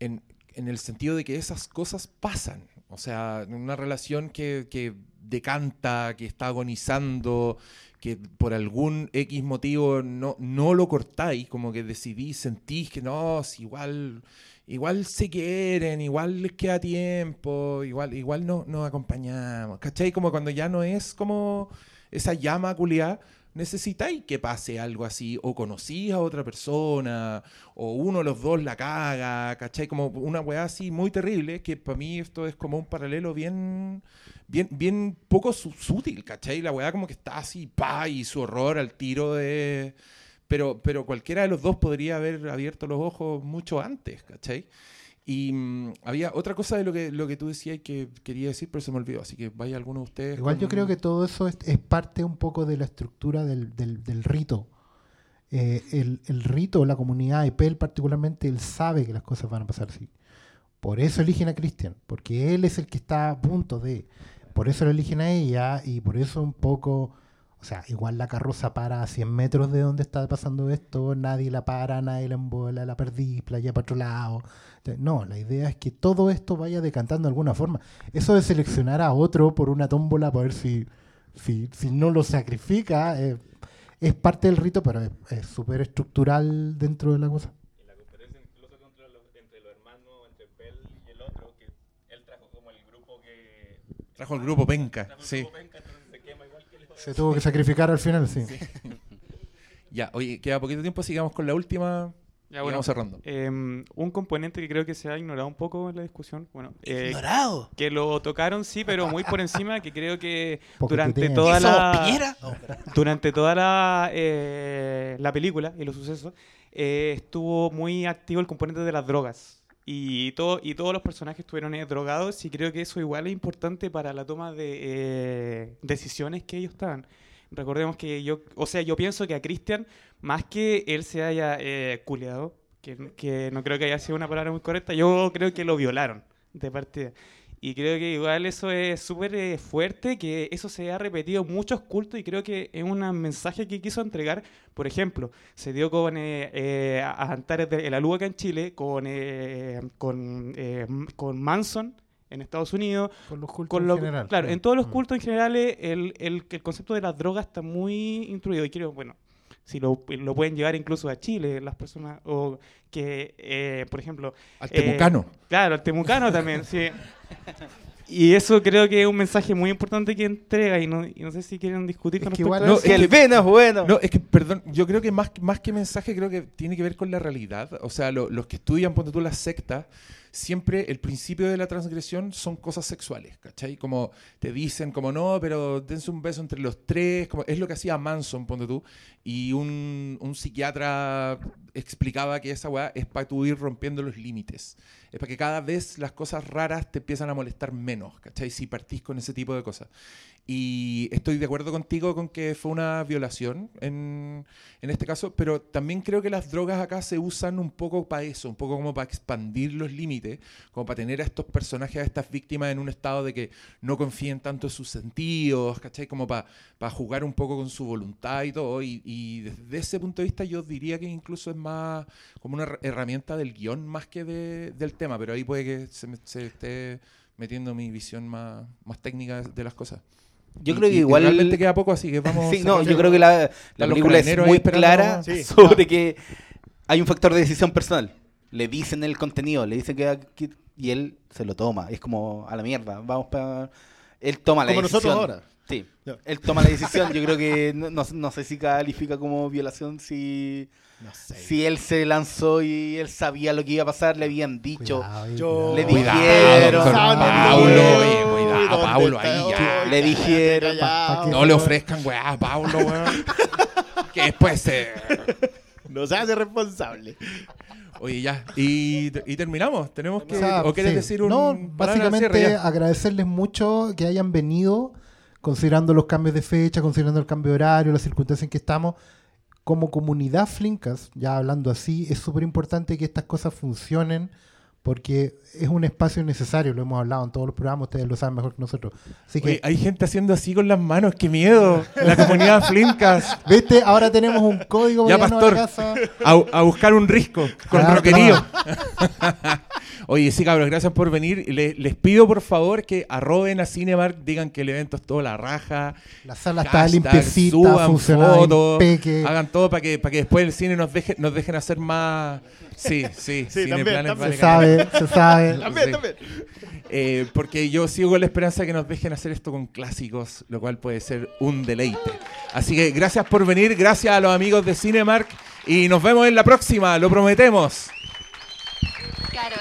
en, en el sentido de que esas cosas pasan. O sea, una relación que, que decanta, que está agonizando, que por algún X motivo no, no lo cortáis, como que decidís, sentís que no, igual, igual se quieren, igual les queda tiempo, igual, igual no, nos acompañamos. ¿Cachai? Como cuando ya no es como esa llama culiada, necesitáis que pase algo así, o conocís a otra persona, o uno de los dos la caga, ¿cachai? Como una weá así muy terrible, que para mí esto es como un paralelo bien, bien, bien poco su- sutil, ¿cachai? La weá como que está así, pa, y su horror al tiro de... Pero, pero cualquiera de los dos podría haber abierto los ojos mucho antes, ¿cachai? Y mm, había otra cosa de lo que, lo que tú decías que quería decir, pero se me olvidó. Así que vaya alguno de ustedes. Igual yo creo que todo eso es, es parte un poco de la estructura del, del- del rito. Eh, el, el rito, la comunidad de Pel particularmente, él sabe que las cosas van a pasar así. Por eso eligen a Cristian, porque él es el que está a punto de. Por eso lo eligen a ella y por eso un poco. O sea, igual la carroza para a 100 metros de donde está pasando esto, nadie la para, nadie la embola, la perdí, playa para otro lado. Entonces, No, la idea es que todo esto vaya decantando de alguna forma. Eso de seleccionar a otro por una tómbola para ver si, si, si no lo sacrifica, eh, es parte del rito, pero es- es súper estructural dentro de la cosa. Y la competencia incluso contra los, entre los hermanos, entre Pell y el otro, que él trajo como el grupo que... Trajo el grupo penca, sí. grupo penca, entonces se quema igual que el otro. Se tuvo que sacrificar al final, sí. Ya, oye, queda poquito tiempo, sigamos con la última. Ya, y bueno, vamos cerrando. eh, un componente que creo que se ha ignorado un poco en la discusión. Bueno, eh, ¿Ignorado? Que lo tocaron, sí, pero muy por encima, que creo que Porque durante toda ¿Eso, la... Durante toda la, eh, la película y los sucesos, eh, estuvo muy activo el componente de las drogas. Y, todo, y todos los personajes estuvieron eh, drogados y creo que eso igual es importante para la toma de eh, decisiones que ellos estaban. Recordemos que yo, o sea, yo pienso que a Christian, más que él se haya eh, culeado, que, que no creo que haya sido una palabra muy correcta, yo creo que lo violaron de partida. Y creo que igual eso es súper eh, fuerte, que eso se ha repetido en muchos cultos y creo que es un mensaje que quiso entregar. Por ejemplo, se dio con eh, eh, a Antares de la Lua acá en Chile, con, eh, con, eh, con Manson en Estados Unidos. Con los cultos Con en general. Claro, en todos los Mm. cultos en general el, el, el concepto de las drogas está muy instruido y creo, bueno, si lo, lo pueden llevar incluso a Chile las personas, o que, eh, por ejemplo... Al eh, temucano. Claro, al temucano también, sí. Y eso creo que es un mensaje muy importante que entrega y no, y no sé si quieren discutir con Es que respecto igual a No, eso. Que el veno es bueno. No, es que, perdón, yo creo que más, más que mensaje, creo que tiene que ver con la realidad. O sea, lo- los que estudian, ponte tú, las sectas, siempre el principio de la transgresión son cosas sexuales, ¿cachai? Como te dicen, como no, pero dense un beso entre los tres, como es lo que hacía Manson, ponte tú, y un, un psiquiatra explicaba que esa weá es para tú ir rompiendo los límites. Es para que cada vez las cosas raras te empiezan a molestar menos, ¿cachai? Si partís con ese tipo de cosas. Y estoy de acuerdo contigo con que fue una violación en, en este caso, pero también creo que las drogas acá se usan un poco para eso, un poco como para expandir los límites, como para tener a estos personajes, a estas víctimas en un estado de que no confíen tanto en sus sentidos, ¿cachai? Como para, para jugar un poco con su voluntad y todo. Y, y desde ese punto de vista yo diría que incluso es más como una her- herramienta del guion más que de- del tema, pero ahí puede que se, se esté metiendo mi visión más, más técnica de las cosas. Yo Y- creo que igual. realmente queda poco, así que vamos. Sí, no, yo creo que la, la película es muy clara. Sí. sobre que hay un factor de decisión personal. Le dicen el contenido, le dicen que, que- y él se lo toma. Es como a la mierda, vamos para. Él toma la Como decisión. nosotros ahora. Sí, él toma la decisión. Yo creo que no, no- no sé si califica como violación si, No sé. si él se lanzó y él sabía lo que iba a pasar, le habían dicho. Cuidado, Yo- Le cuidado. dijeron. con Santo Paulo, oye, cuidado, ¿dónde Paulo, ahí ya. Le dijeron, cállate, callado. No le ofrezcan weá a Paulo, weón. que después se. No se hace responsable. Oye, ya. Y, y terminamos. Tenemos que. O sea, ¿O quieres sí. decir un. No, básicamente cierre agradecerles mucho que hayan venido, considerando los cambios de fecha, considerando el cambio de horario, las circunstancias en que estamos. Como comunidad Flinkas, ya hablando así, es súper importante que estas cosas funcionen porque es un espacio necesario, lo hemos hablado en todos los programas, ustedes lo saben mejor que nosotros. Así que, Oye, hay gente haciendo así con las manos, qué miedo. La comunidad Flinkas. ¿viste? Ahora tenemos un código Ya, llevarnos a pastor. casa. A, a buscar un risco con Claro, roquerío. Oye, sí, cabros, gracias por venir. Le- les pido, por favor, que arroben a Cinemark, digan que el evento es todo la raja. La sala está Hashtag, limpiecita, suban fotos, hagan todo para que, para que después el cine nos, deje, nos dejen hacer más... Sí, sí, Sí, también, vale Se sabe, se sabe. También, Sí. también. Eh, porque yo sigo con la esperanza de que nos dejen hacer esto con clásicos, lo cual puede ser un deleite. Así que gracias por venir, gracias a los amigos de Cinemark y nos vemos en la próxima, lo prometemos. Carol